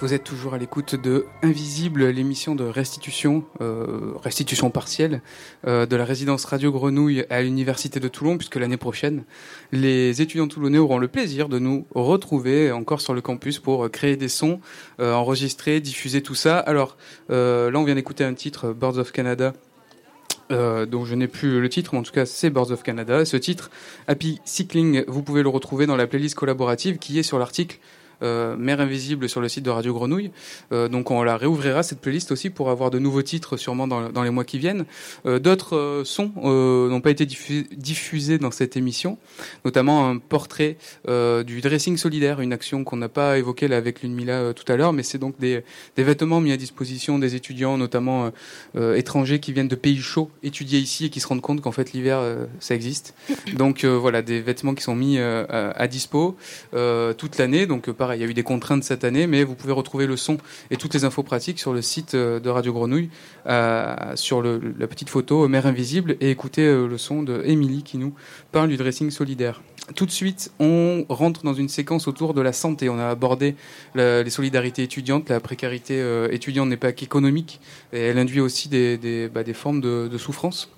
Vous êtes toujours à l'écoute de Invisible, l'émission de restitution, euh, restitution partielle, euh, de la résidence Radio Grenouille à l'Université de Toulon, puisque l'année prochaine, les étudiants toulonnais auront le plaisir de nous retrouver encore sur le campus pour créer des sons, euh, enregistrer, diffuser tout ça. Alors là, on vient d'écouter un titre, Birds of Canada, euh, dont je n'ai plus le titre, mais en tout cas c'est Birds of Canada. Ce titre, Happy Cycling, vous pouvez le retrouver dans la playlist collaborative qui est sur l'article euh, Mère Invisible sur le site de Radio Grenouille. Euh, donc on la réouvrira cette playlist aussi pour avoir de nouveaux titres sûrement dans, les mois qui viennent. Euh, d'autres euh, sons euh, n'ont pas été diffusés dans cette émission, notamment un portrait du dressing solidaire, une action qu'on n'a pas évoquée là avec l'UNMILA tout à l'heure, mais c'est donc des, des, vêtements mis à disposition des étudiants, notamment étrangers qui viennent de pays chauds, étudier ici et qui se rendent compte qu'en fait l'hiver ça existe. Donc voilà, des vêtements qui sont mis à, à, dispo toute l'année. Donc par il y a eu des contraintes cette année, mais vous pouvez retrouver le son et toutes les infos pratiques sur le site euh, de Radio Grenouille, euh, sur la petite photo Mère Invisible, et écoutez euh, le son de Émilie qui nous parle du dressing solidaire. Tout de suite, on rentre dans une séquence autour de la santé. On a abordé les solidarités étudiantes. La précarité étudiante n'est pas qu'économique, elle induit aussi des, bah, formes de souffrance.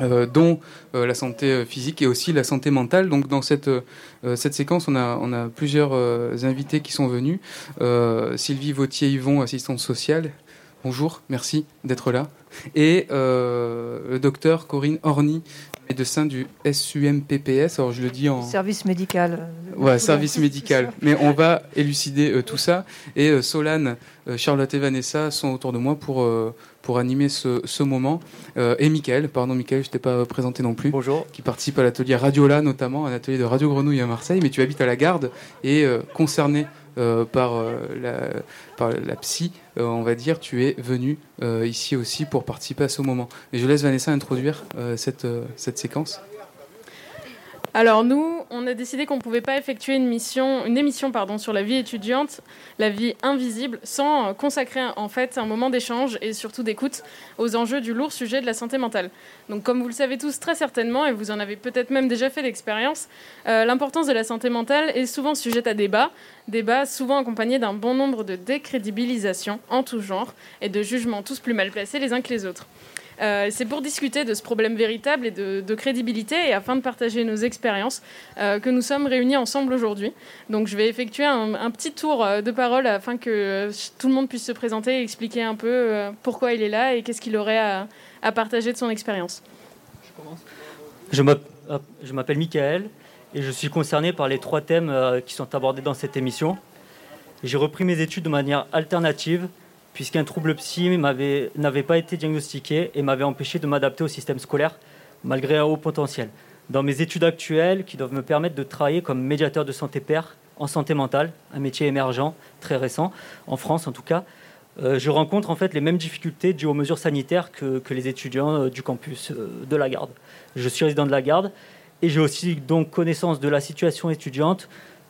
Euh, dont euh, la santé euh, physique et aussi la santé mentale. Donc dans cette, cette séquence, on a, on a plusieurs invités qui sont venus. Sylvie Vautier-Yvon, assistante sociale. Bonjour, merci d'être là. Et le docteur Corinne Orny, médecin du SUMPPS. Alors je le dis en service médical. Ouais, service médical. Mais on va élucider tout ça. Et Solane, Charlotte et Vanessa sont autour de moi pour pour animer ce, ce moment. Euh, et Mickaël, pardon Mickaël, je t'ai pas présenté non plus. Bonjour. Qui participe à l'atelier Radiola notamment, un atelier de Radio Grenouille à Marseille, mais tu habites à la Garde et euh, concerné euh, par, la, par la psy, on va dire, tu es venu ici aussi pour participer à ce moment. Et je laisse Vanessa introduire cette, cette séquence. Alors nous, on a décidé qu'on ne pouvait pas effectuer une, mission, une émission pardon, sur la vie étudiante, la vie invisible, sans consacrer en fait un moment d'échange et surtout d'écoute aux enjeux du lourd sujet de la santé mentale. Donc comme vous le savez tous très certainement, et vous en avez peut-être même déjà fait l'expérience, euh, l'importance de la santé mentale est souvent sujette à débat, débat souvent accompagné d'un bon nombre de décrédibilisations en tout genre et de jugements tous plus mal placés les uns que les autres. Euh, c'est pour discuter de ce problème véritable et de, crédibilité et afin de partager nos expériences euh, que nous sommes réunis ensemble aujourd'hui. Donc je vais effectuer un, petit tour euh, de parole afin que tout le monde puisse se présenter et expliquer un peu pourquoi il est là et qu'est-ce qu'il aurait à, partager de son expérience. Je Je m'appelle Michael et je suis concerné par les trois thèmes qui sont abordés dans cette émission. J'ai repris mes études de manière alternative puisqu'un trouble psy n'avait pas été diagnostiqué et m'avait empêché de m'adapter au système scolaire malgré un haut potentiel. Dans mes études actuelles, qui doivent me permettre de travailler comme médiateur de santé père en santé mentale, un métier émergent, très récent, en France en tout cas, euh, je rencontre en fait les mêmes difficultés dues aux mesures sanitaires que, les étudiants euh, du campus euh, de la Garde. Je suis résident de la Garde et j'ai aussi donc connaissance de la situation étudiante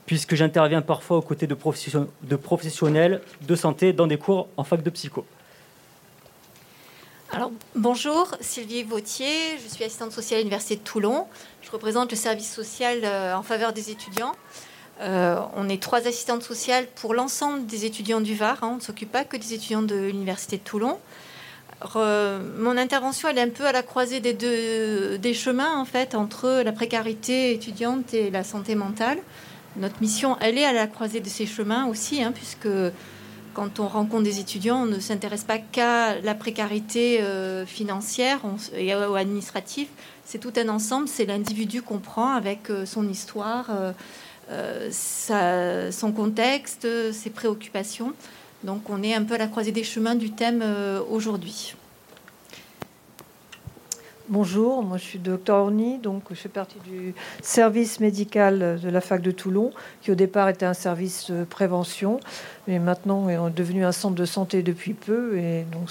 puisque j'interviens parfois aux côtés de, professionnels de santé dans des cours en fac de psycho. Alors, bonjour, Sylvie Vautier, je suis assistante sociale à l'Université de Toulon. Je représente le service social euh, en faveur des étudiants. Euh, on est trois assistantes sociales pour l'ensemble des étudiants du Var. Hein. on ne s'occupe pas que des étudiants de l'Université de Toulon. mon intervention, elle est un peu à la croisée des des chemins, en fait, entre la précarité étudiante et la santé mentale notre mission, elle est à la croisée de ces chemins aussi, hein, puisque quand on rencontre des étudiants, on ne s'intéresse pas qu'à la précarité euh, financière et ou administrative. C'est tout un ensemble. C'est l'individu qu'on prend avec euh, son histoire, euh, son contexte, ses préoccupations. Donc on est un peu à la croisée des chemins du thème aujourd'hui. Bonjour, moi je suis docteur Orny, donc je fais partie du service médical de la fac de Toulon, qui au départ était un service de prévention, mais maintenant est devenu un centre de santé depuis peu, et donc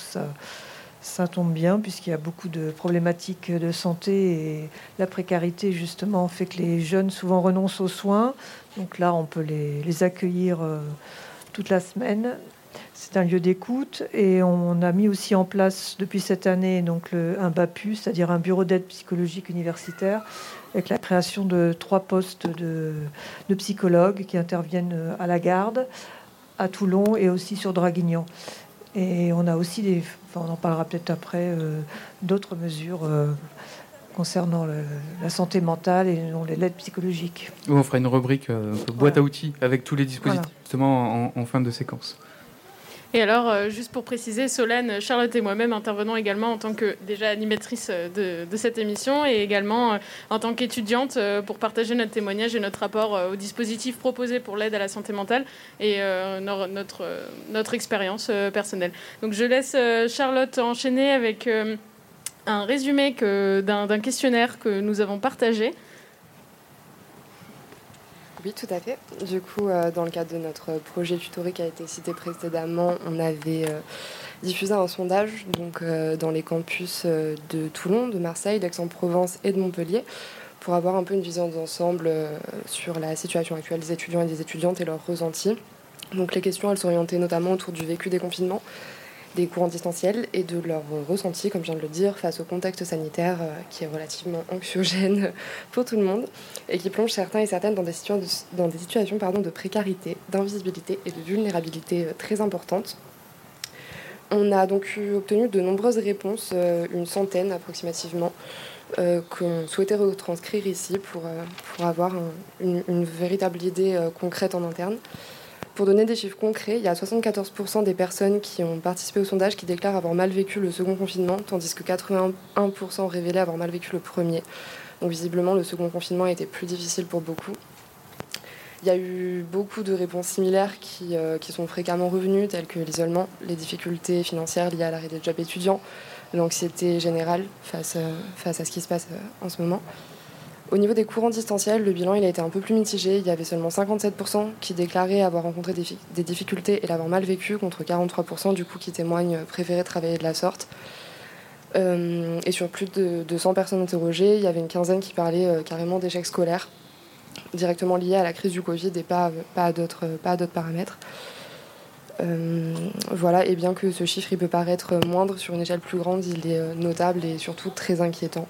ça, tombe bien puisqu'il y a beaucoup de problématiques de santé et la précarité justement fait que les jeunes souvent renoncent aux soins. Donc là, on peut les, les accueillir euh, toute la semaine c'est un lieu d'écoute et on a mis aussi en place depuis cette année donc un BAPU, c'est-à-dire un bureau d'aide psychologique universitaire, avec la création de trois postes de, psychologues qui interviennent à la garde, à Toulon et aussi sur Draguignan. Et on a aussi des, on en parlera peut-être après, d'autres mesures concernant la santé mentale et non les lettres psychologiques. On fera une rubrique boîte à outils avec tous les dispositifs justement en, fin de séquence. Et alors, euh, juste pour préciser, Solène, Charlotte et moi-même intervenons également en tant que déjà animatrice euh, de, cette émission et également euh, en tant qu'étudiante pour partager notre témoignage et notre rapport au dispositif proposé pour l'aide à la santé mentale et notre, notre expérience personnelle. Donc je laisse Charlotte enchaîner avec un résumé d'un questionnaire que nous avons partagé. Oui, tout à fait. Du coup, euh, dans le cadre de notre projet tutoré qui a été cité précédemment, on avait euh, diffusé un sondage donc, euh, dans les campus de Toulon, de Marseille, d'Aix-en-Provence et de Montpellier pour avoir un peu une vision d'ensemble sur la situation actuelle des étudiants et des étudiantes et leurs ressentis. Donc les questions, elles s'orientaient notamment autour du vécu des confinements, des cours distanciels et de leur ressenti, comme je viens de le dire, face au contexte sanitaire euh, qui est relativement anxiogène pour tout le monde et qui plonge certains et certaines dans des, situations pardon, de précarité, d'invisibilité et de vulnérabilité euh, très importantes. On a donc obtenu de nombreuses réponses, euh, une centaine approximativement, qu'on souhaitait retranscrire ici pour, pour avoir une, véritable idée concrète en interne. Pour donner des chiffres concrets, il y a 74% des personnes qui ont participé au sondage qui déclarent avoir mal vécu le second confinement, tandis que 81% révélaient avoir mal vécu le premier. Donc visiblement, le second confinement a été plus difficile pour beaucoup. Il y a eu beaucoup de réponses similaires qui, euh, sont fréquemment revenues, telles que l'isolement, les difficultés financières liées à l'arrêt des jobs étudiants, l'anxiété générale face, euh, à ce qui se passe euh, en ce moment. Au niveau des courants distanciels, le bilan il a été un peu plus mitigé. Il y avait seulement 57% qui déclaraient avoir rencontré des, difficultés et l'avoir mal vécu, contre 43% du coup qui témoignent préférer travailler de la sorte. Euh, et sur plus de, 100 personnes interrogées, il y avait une quinzaine qui parlaient euh, carrément d'échecs scolaires, directement liés à la crise du Covid et pas, à d'autres paramètres. Euh, voilà, et bien que ce chiffre il peut paraître moindre sur une échelle plus grande, il est notable et surtout très inquiétant,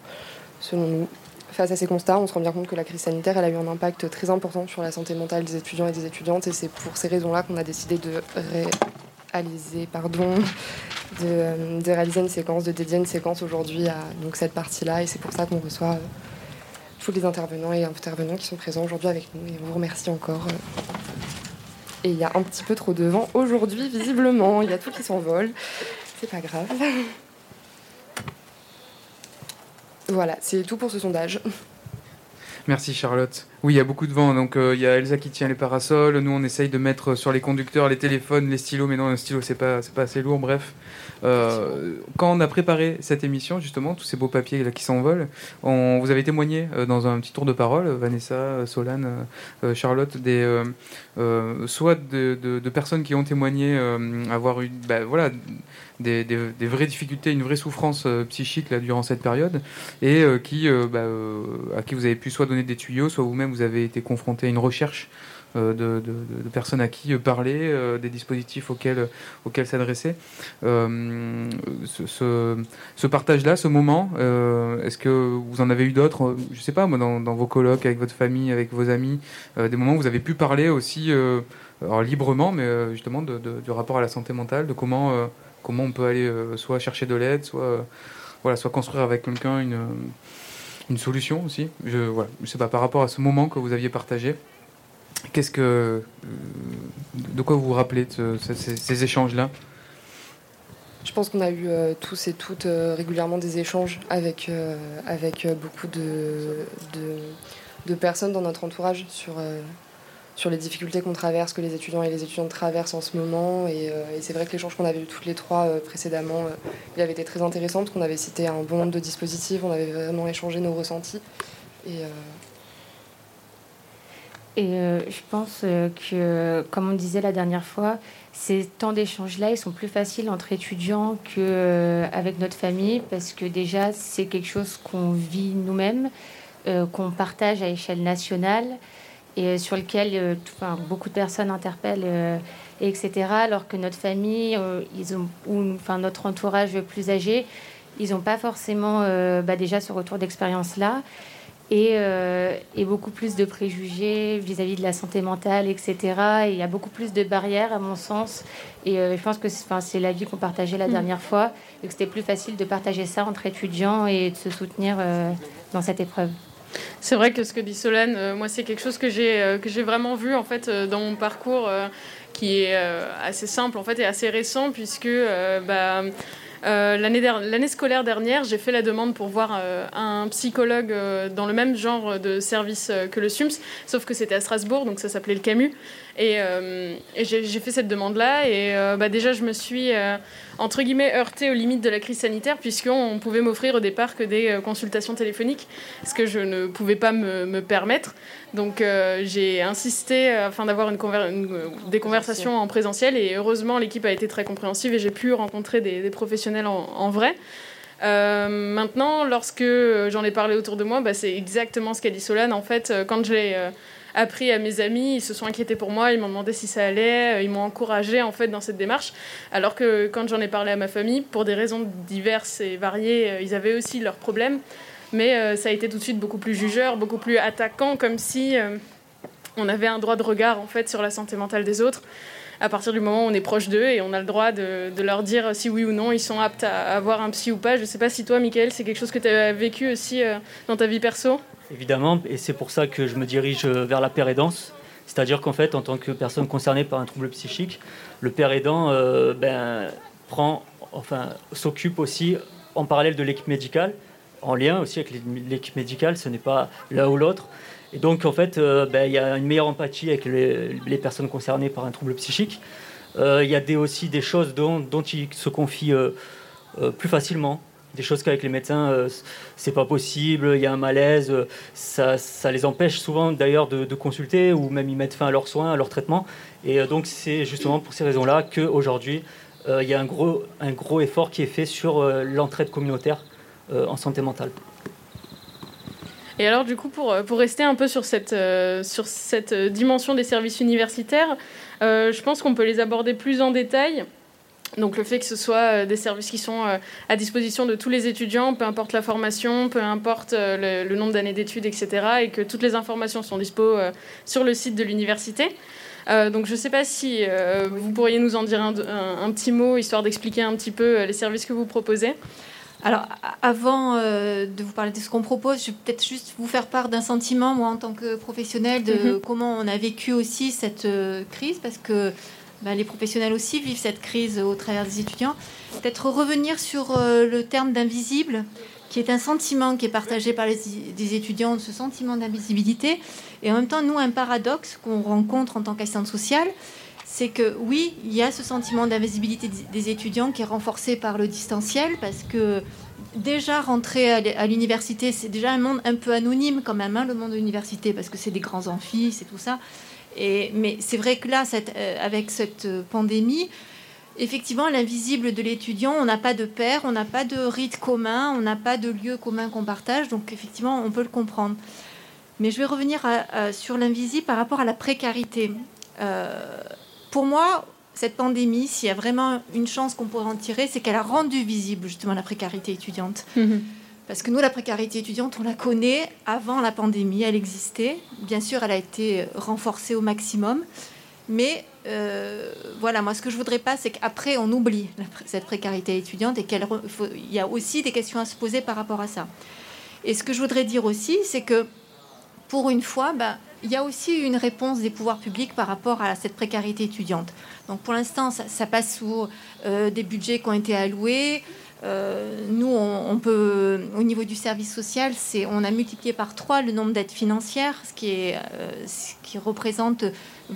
selon nous. Face à ces constats, on se rend bien compte que la crise sanitaire a eu un impact très important sur la santé mentale des étudiants et des étudiantes, et c'est pour ces raisons-là qu'on a décidé de réaliser, pardon, de, réaliser une séquence, de dédier une séquence aujourd'hui à donc, cette partie-là, et c'est pour ça qu'on reçoit euh, tous les intervenants et intervenants qui sont présents aujourd'hui avec nous, et on vous remercie encore. Euh. Et il y a un petit peu trop de vent aujourd'hui, visiblement, il y a tout qui s'envole, c'est pas grave. Voilà, c'est tout pour ce sondage. Merci Charlotte. Oui, il y a beaucoup de vent, donc euh, il y a Elsa qui tient les parasols. Nous, on essaye de mettre sur les conducteurs les téléphones, les stylos, mais non, un stylo, c'est pas, c'est pas assez lourd. Bref, euh, quand on a préparé cette émission, justement, tous ces beaux papiers qui s'envolent, on vous avez témoigné euh, dans un petit tour de parole, Vanessa, Solane, Charlotte, des soit de, personnes qui ont témoigné avoir eu, bah, voilà des, vraies difficultés, une vraie souffrance psychique durant cette période, et qui, bah, à qui vous avez pu soit donner des tuyaux, soit vous-même vous avez été confronté à une recherche de, personnes à qui parler, des dispositifs auxquels, auxquels s'adresser. ce, partage-là, ce moment, est-ce que vous en avez eu d'autres Je ne sais pas, moi, dans, vos colloques, avec votre famille, avec vos amis, des moments où vous avez pu parler aussi librement, mais justement du rapport à la santé mentale, de comment comment on peut aller euh, soit chercher de l'aide, soit, euh, voilà, soit construire avec quelqu'un une, une solution aussi. Je voilà, je sais pas par rapport à ce moment que vous aviez partagé. Qu'est-ce que, euh, de quoi vous vous rappelez ces, échanges-là? Je pense qu'on a eu tous et toutes régulièrement des échanges avec, beaucoup de, personnes dans notre entourage sur, sur les difficultés qu'on traverse, que les étudiants et les étudiantes traversent en ce moment. Et, euh, c'est vrai que l'échange qu'on avait eu toutes les trois euh, précédemment, euh, il avait été très intéressant, parce qu'on avait cité un bon nombre de dispositifs, on avait vraiment échangé nos ressentis. Et, et je pense que, comme on disait la dernière fois, ces temps d'échange-là, ils sont plus faciles entre étudiants qu'avec notre famille, parce que déjà, c'est quelque chose qu'on vit nous-mêmes, qu'on partage à échelle nationale et sur lequel euh, beaucoup de personnes interpellent, euh, etc. Alors que notre famille, euh, ils ont, ou enfin, notre entourage plus âgé, ils n'ont pas forcément bah, déjà ce retour d'expérience-là. et, euh, et beaucoup plus de préjugés vis-à-vis de la santé mentale, etc. Et il y a beaucoup plus de barrières, à mon sens. Et euh, je pense que c'est l'avis qu'on partageait la mm. dernière fois, et que c'était plus facile de partager ça entre étudiants et de se soutenir euh, dans cette épreuve. C'est vrai que ce que dit Solène, moi, c'est quelque chose que j'ai j'ai vraiment vu en fait dans mon parcours, qui est assez simple en fait et assez récent, puisque bah, euh, L'année scolaire dernière, j'ai fait la demande pour voir euh, un psychologue euh, dans le même genre de service euh, que le SUMS, sauf que c'était à Strasbourg, donc ça s'appelait le Camus. Et, et j'ai fait cette demande-là, et bah, déjà je me suis entre guillemets heurté aux limites de la crise sanitaire puisqu'on pouvait m'offrir au départ que des euh, consultations téléphoniques, ce que je ne pouvais pas me, permettre. Donc euh, j'ai insisté afin d'avoir une, des conversations en présentiel et heureusement l'équipe a été très compréhensive et j'ai pu rencontrer des, professionnels en, vrai. Euh, maintenant, lorsque j'en ai parlé autour de moi, bah, c'est exactement ce qu'a dit Solane. En fait, quand je appris à mes amis, ils se sont inquiétés pour moi, ils m'ont demandé si ça allait, euh, ils m'ont encouragé en fait dans cette démarche. Alors que quand j'en ai parlé à ma famille, pour des raisons diverses et variées, euh, ils avaient aussi leurs problèmes. Mais euh, ça a été tout de suite beaucoup plus jugeur, beaucoup plus attaquant, comme si on avait un droit de regard en fait sur la santé mentale des autres à partir du moment où on est proche d'eux et on a le droit de, leur dire si oui ou non ils sont aptes à avoir un psy ou pas. Je ne sais pas si toi, Michael, c'est quelque chose que tu as vécu aussi dans ta vie perso? Évidemment, et c'est pour ça que je me dirige vers la père aidance. C'est-à-dire qu'en fait, en tant que personne concernée par un trouble psychique, le père aidant euh, ben, prend, enfin, s'occupe aussi en parallèle de l'équipe médicale, en lien aussi avec l'équipe médicale, ce n'est pas l'un ou l'autre. Et donc, en fait, euh, ben, il y a une meilleure empathie avec les, personnes concernées par un trouble psychique. Euh, il y a aussi des choses dont, dont ils se confient plus facilement des choses qu'avec les médecins, euh, c'est pas possible, il y a un malaise, euh, ça, ça les empêche souvent d'ailleurs de, consulter ou même ils mettent fin à leurs soins, à leur traitement. Et euh, donc c'est justement pour ces raisons-là qu'aujourd'hui, il y a un gros, un gros effort qui est fait sur l'entraide communautaire en santé mentale. Et alors, du coup, pour, pour rester un peu sur cette, sur cette dimension des services universitaires, je pense qu'on peut les aborder plus en détail donc le fait que ce soit euh, des services qui sont euh, à disposition de tous les étudiants, peu importe la formation, peu importe euh, le, nombre d'années d'études, etc., et que toutes les informations sont dispo sur le site de l'université. donc je ne sais pas si vous pourriez nous en dire un, un petit mot, histoire d'expliquer un petit peu les services que vous proposez. Alors, avant de vous parler de ce qu'on propose, je vais peut-être juste vous faire part d'un sentiment, moi, en tant que professionnel, de mm-hmm. comment on a vécu aussi cette crise, parce que bah, les professionnels aussi vivent cette crise au travers des étudiants. Peut-être revenir sur euh, le terme d'invisible, qui est un sentiment qui est partagé par les des étudiants, ce sentiment d'invisibilité. Et en même temps, nous, un paradoxe qu'on rencontre en tant qu'assistante sociale, c'est que oui, il y a ce sentiment d'invisibilité des étudiants qui est renforcé par le distanciel, parce que déjà rentrer à l'université, c'est déjà un monde un peu anonyme quand même, hein, le monde de l'université, parce que c'est des grands amphis, c'est tout ça mais c'est vrai que là, euh, avec cette pandémie, effectivement, l'invisible de l'étudiant, on n'a pas de père, on n'a pas de rite commun, on n'a pas de lieu commun qu'on partage, donc effectivement, on peut le comprendre. Mais je vais revenir sur l'invisible par rapport à la précarité. Euh, pour moi, cette pandémie, s'il y a vraiment une chance qu'on pourrait en tirer, c'est qu'elle a rendu visible justement la précarité étudiante. Mhm. Parce que nous, la précarité étudiante, on la connaît avant la pandémie, elle existait. Bien sûr, elle a été renforcée au maximum. Mais euh, voilà, moi, ce que je voudrais pas, c'est qu'après, on oublie cette précarité étudiante et qu'il y a aussi des questions à se poser par rapport à ça. Et ce que je voudrais dire aussi, c'est que pour une fois, bah, il y a aussi une réponse des pouvoirs publics par rapport à cette précarité étudiante. Donc pour l'instant, ça, passe sous euh, des budgets qui ont été alloués. Euh, nous, on, peut, au niveau du service social, c'est, on a multiplié par trois le nombre d'aides financières, ce qui, euh, représente,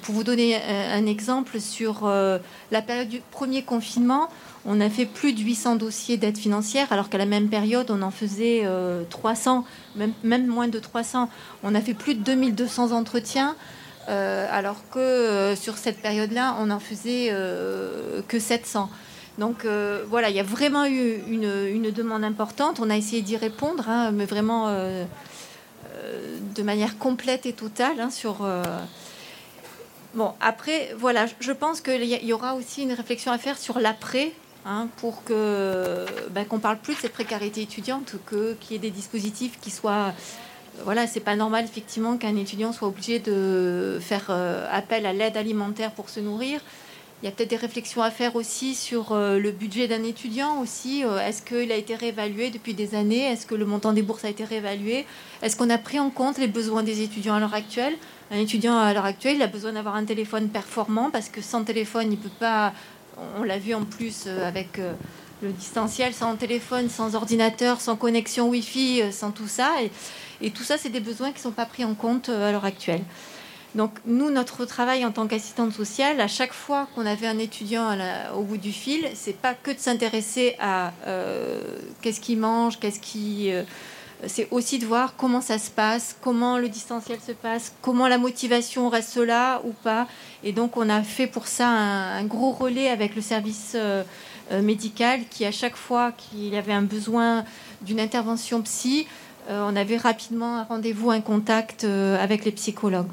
pour vous donner un, exemple, sur euh, la période du premier confinement, on a fait plus de 800 dossiers d'aide financière, alors qu'à la même période, on en faisait 300, même, même, moins de 300. On a fait plus de 2200 entretiens. alors que sur cette période-là, on en faisait que 700. Donc euh, voilà, il y a vraiment eu une, demande importante. On a essayé d'y répondre, hein, mais vraiment euh, euh, de manière complète et totale. Hein, sur bon, après, voilà, je pense qu'il y aura aussi une réflexion à faire sur l'après. Hein, pour que ben, qu'on parle plus de cette précarité étudiante, que qu'il y ait des dispositifs qui soient voilà, c'est pas normal effectivement qu'un étudiant soit obligé de faire appel à l'aide alimentaire pour se nourrir. Il y a peut-être des réflexions à faire aussi sur le budget d'un étudiant aussi. Est-ce qu'il a été réévalué depuis des années? Est-ce que le montant des bourses a été réévalué? Est-ce qu'on a pris en compte les besoins des étudiants à l'heure actuelle? Un étudiant à l'heure actuelle, a besoin d'avoir un téléphone performant parce que sans téléphone, il peut pas. On l'a vu en plus avec le distanciel, sans téléphone, sans ordinateur, sans connexion Wi-Fi, euh, sans tout ça. Et, tout ça, c'est des besoins qui ne sont pas pris en compte euh, à l'heure actuelle. Donc nous, notre travail en tant qu'assistante sociale, à chaque fois qu'on avait un étudiant au bout du fil, c'est pas que de s'intéresser à euh, qu'est-ce qu'il mange, qu'est-ce qui, c'est aussi de voir comment ça se passe, comment le distanciel se passe, comment la motivation reste là ou pas. Et donc on a fait pour ça un, gros relais avec le service. Euh, médical qui, à chaque fois qu'il avait un besoin d'une intervention psy, euh, on avait rapidement un rendez-vous, un contact euh, avec les psychologues.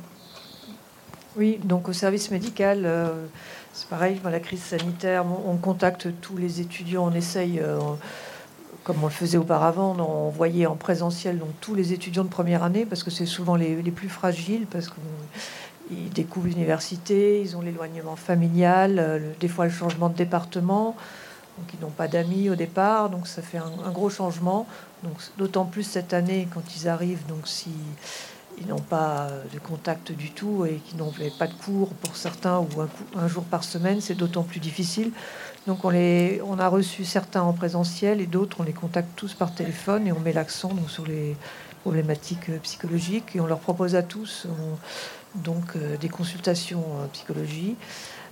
Oui, donc au service médical, c'est pareil, la crise sanitaire, on, contacte tous les étudiants, on essaye, comme on le faisait auparavant, on en présentiel donc tous les étudiants de première année, parce que c'est souvent les, plus fragiles, parce qu'ils découvrent l'université, ils ont l'éloignement familial, des fois le changement de département donc ils n'ont pas d'amis au départ, donc ça fait un, gros changement. Donc d'autant plus cette année quand ils arrivent, donc si ils n'ont pas de contact du tout et qu'ils n'ont pas de cours pour certains ou un, jour par semaine, c'est d'autant plus difficile. Donc on, les, on a reçu certains en présentiel et d'autres on les contacte tous par téléphone et on met l'accent donc sur les problématiques psychologiques et on leur propose à tous donc euh, des consultations en psychologie.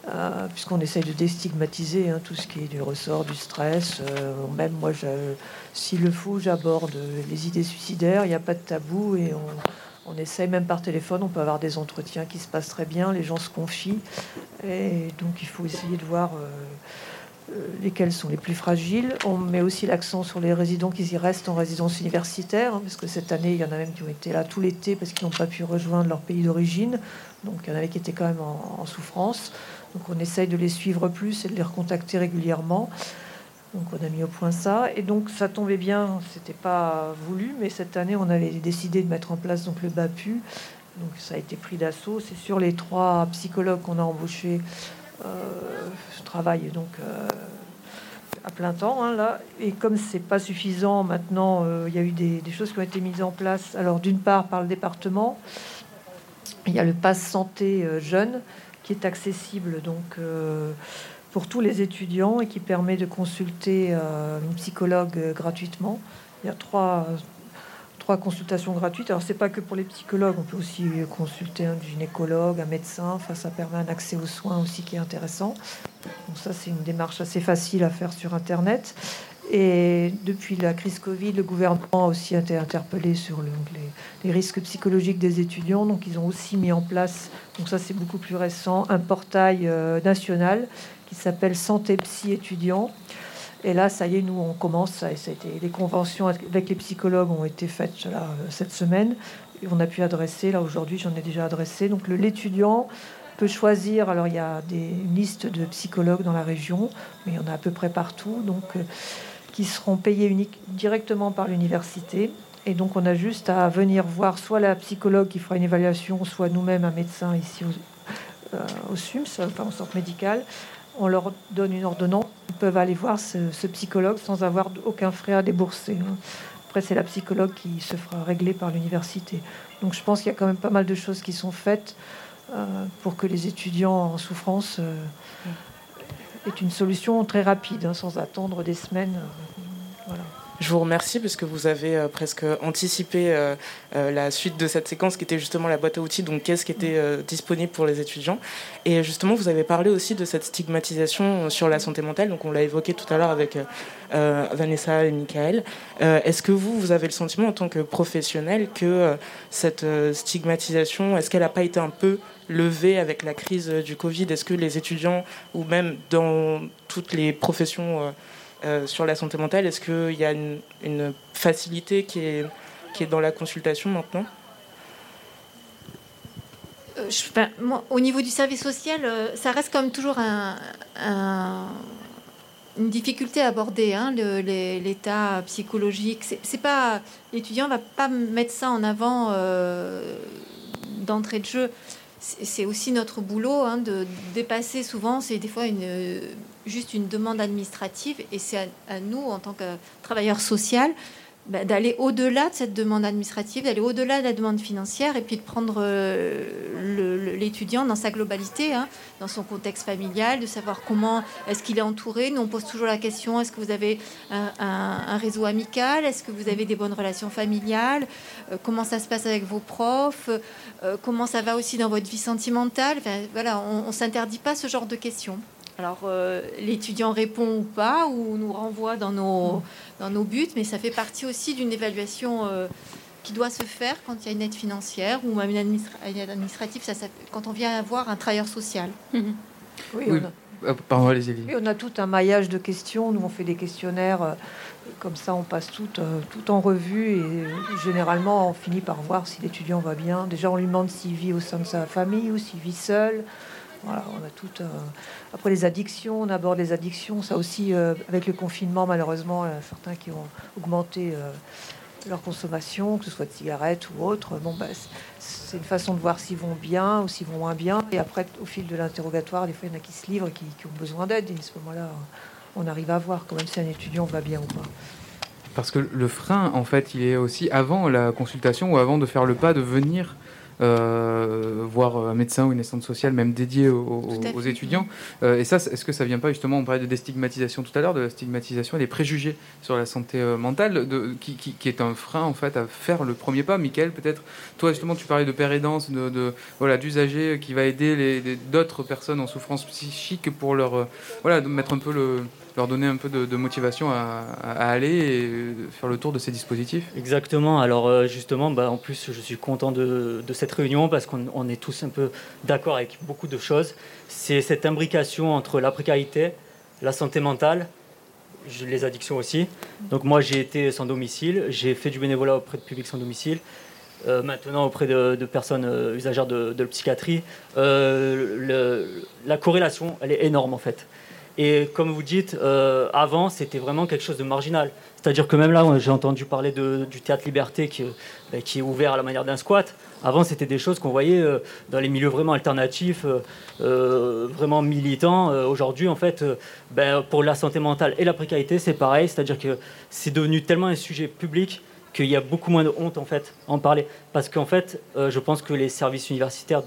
Euh, puisqu'on essaye de déstigmatiser hein, tout ce qui est du ressort du stress. Euh, même moi, s'il le faut, j'aborde les idées suicidaires. Il n'y a pas de tabou et on, on, essaye même par téléphone. On peut avoir des entretiens qui se passent très bien. Les gens se confient et donc il faut essayer de voir. Euh, lesquels sont les plus fragiles. On met aussi l'accent sur les résidents qui y restent en résidence universitaire, hein, parce que cette année, il y en a même qui ont été là tout l'été parce qu'ils n'ont pas pu rejoindre leur pays d'origine. Donc il y en avait qui étaient quand même en souffrance. Donc on essaye de les suivre plus et de les recontacter régulièrement. Donc on a mis au point ça. Et donc ça tombait bien, c'était pas voulu, mais cette année on avait décidé de mettre en place donc le BAPU. Donc ça a été pris d'assaut. C'est sur les trois psychologues qu'on a embauchés. Euh, je travaille donc euh, à plein temps hein, là. Et comme c'est pas suffisant maintenant, euh, il y a eu des, des, choses qui ont été mises en place. Alors d'une part par le département, il y a le pass santé jeune qui est accessible donc euh, pour tous les étudiants et qui permet de consulter euh, une psychologue euh, gratuitement. Il y a trois, trois consultations gratuites. Alors c'est pas que pour les psychologues, on peut aussi consulter un gynécologue, un médecin. Enfin, ça permet un accès aux soins aussi qui est intéressant. Donc ça c'est une démarche assez facile à faire sur Internet. Et depuis la crise Covid, le gouvernement a aussi été interpellé sur les, risques psychologiques des étudiants. Donc, ils ont aussi mis en place, donc ça c'est beaucoup plus récent, un portail euh, national qui s'appelle Santé Psy étudiants. Et là, ça y est, nous, on commence. Ça, a été, les conventions avec les psychologues ont été faites euh, cette semaine. On a pu adresser, là aujourd'hui, j'en ai déjà adressé. Donc, l'étudiant peut choisir. Alors, il y a des listes de psychologues dans la région, mais il y en a à peu près partout. Donc, euh, qui seront payés directement par l'université. Et donc on a juste à venir voir soit la psychologue qui fera une évaluation, soit nous-mêmes un médecin ici au, euh, au SUMS, enfin au centre médical. On leur donne une ordonnance. Ils peuvent aller voir ce, psychologue sans avoir aucun frais à débourser. Hein. Après, c'est la psychologue qui se fera régler par l'université. Donc je pense qu'il y a quand même pas mal de choses qui sont faites euh, pour que les étudiants en souffrance euh, est une solution très rapide, hein, sans attendre des semaines. Euh, voilà. Je vous remercie parce que vous avez euh, presque anticipé euh, la suite de cette séquence qui était justement la boîte à outils, donc qu'est-ce qui était disponible pour les étudiants. Et justement, vous avez parlé aussi de cette stigmatisation sur la santé mentale, donc on l'a évoqué tout à l'heure avec Vanessa et Michael. est-ce que vous, vous avez le sentiment en tant que professionnel que cette stigmatisation, est-ce qu'elle n'a pas été un peu levé avec la crise du Covid? Est-ce que les étudiants, ou même dans toutes les professions euh, euh, sur la santé mentale, est-ce qu'il y a une, facilité qui est, dans la consultation maintenant? Euh, au niveau du service social, ça reste comme toujours un, une difficulté à aborder hein, l'état psychologique. C'est pas l'étudiant va pas mettre ça en avant d'entrée de jeu c'est aussi notre boulot hein, de dépasser souvent, c'est des fois juste une demande administrative et c'est à, nous, en tant que travailleurs sociaux, d'aller au-delà de cette demande administrative, d'aller au-delà de la demande financière et puis de prendre euh, l'étudiant dans sa globalité, hein, dans son contexte familial, de savoir comment est-ce qu'il est entouré. Nous, on pose toujours la question est-ce que vous avez un, réseau amical? Est-ce que vous avez des bonnes relations familiales? Euh, Comment ça se passe avec vos profs? Euh, Comment ça va aussi dans votre vie sentimentale? Voilà, on ne s'interdit pas ce genre de questions. Alors, euh, l'étudiant répond ou pas, ou nous renvoie dans nos, dans nos buts, mais ça fait partie aussi d'une évaluation euh, qui doit se faire quand il y a une aide financière ou même une, aide administrative, ça, quand on vient avoir un travailleur social. Mhm. Oui, On a... Pardon, on a tout un maillage de questions. Nous, on fait des questionnaires. Euh, comme ça, on passe tout, tout en revue et généralement, on finit par voir si l'étudiant va bien. Déjà, on lui demande s'il vit au sein de sa famille ou s'il vit seul. On a tout. Euh, après les addictions, on aborde les addictions. Ça aussi, euh, avec le confinement, malheureusement, a certains qui ont augmenté euh, leur consommation, que ce soit de cigarettes ou autre. Bon, bah, c'est une façon de voir s'ils vont bien ou s'ils vont moins bien. Et après, au fil de l'interrogatoire, des fois, il y en a qui se livrent, qui, qui ont besoin d'aide. Et à ce moment-là, on arrive à voir quand même si un étudiant va bien ou pas. Parce que le frein, en fait, il est aussi avant la consultation ou avant de faire le pas de venir euh, voir un médecin ou une assistante sociale, même dédiée aux, étudiants. Euh, et ça, est-ce que ça vient pas justement, on parlait de déstigmatisation tout à l'heure, de la stigmatisation et des préjugés sur la santé euh, mentale, de, qui, est un frein en fait à faire le premier pas. Michael, peut-être, toi justement, tu parlais de père aidant, de, de voilà, d'usager qui va aider d'autres personnes en souffrance psychique pour leur, voilà, mettre un peu le leur donner un peu de, motivation à, aller faire le tour de ces dispositifs Exactement. Alors euh, justement, bah, en plus, je suis content de, cette réunion parce qu'on est tous un peu d'accord avec beaucoup de choses. C'est cette imbrication entre la précarité, la santé mentale, les addictions aussi. Donc moi, j'ai été sans domicile, j'ai fait du bénévolat auprès de publics sans domicile. Euh, maintenant auprès de, personnes euh, usagères de psychiatrie, la corrélation, elle est énorme en fait. Et comme vous dites, euh, avant, c'était vraiment quelque chose de marginal. C'est-à-dire que même là, j'ai entendu parler du théâtre Liberté qui, euh, qui, est ouvert à la manière d'un squat. Avant, c'était des choses qu'on voyait euh, dans les milieux vraiment alternatifs, vraiment militants. Aujourd'hui, en fait, ben, pour la santé mentale et la précarité, c'est pareil. C'est-à-dire que c'est devenu tellement un sujet public qu'il y a beaucoup moins de honte en fait à en parler. Parce qu'en fait, je pense que les services universitaires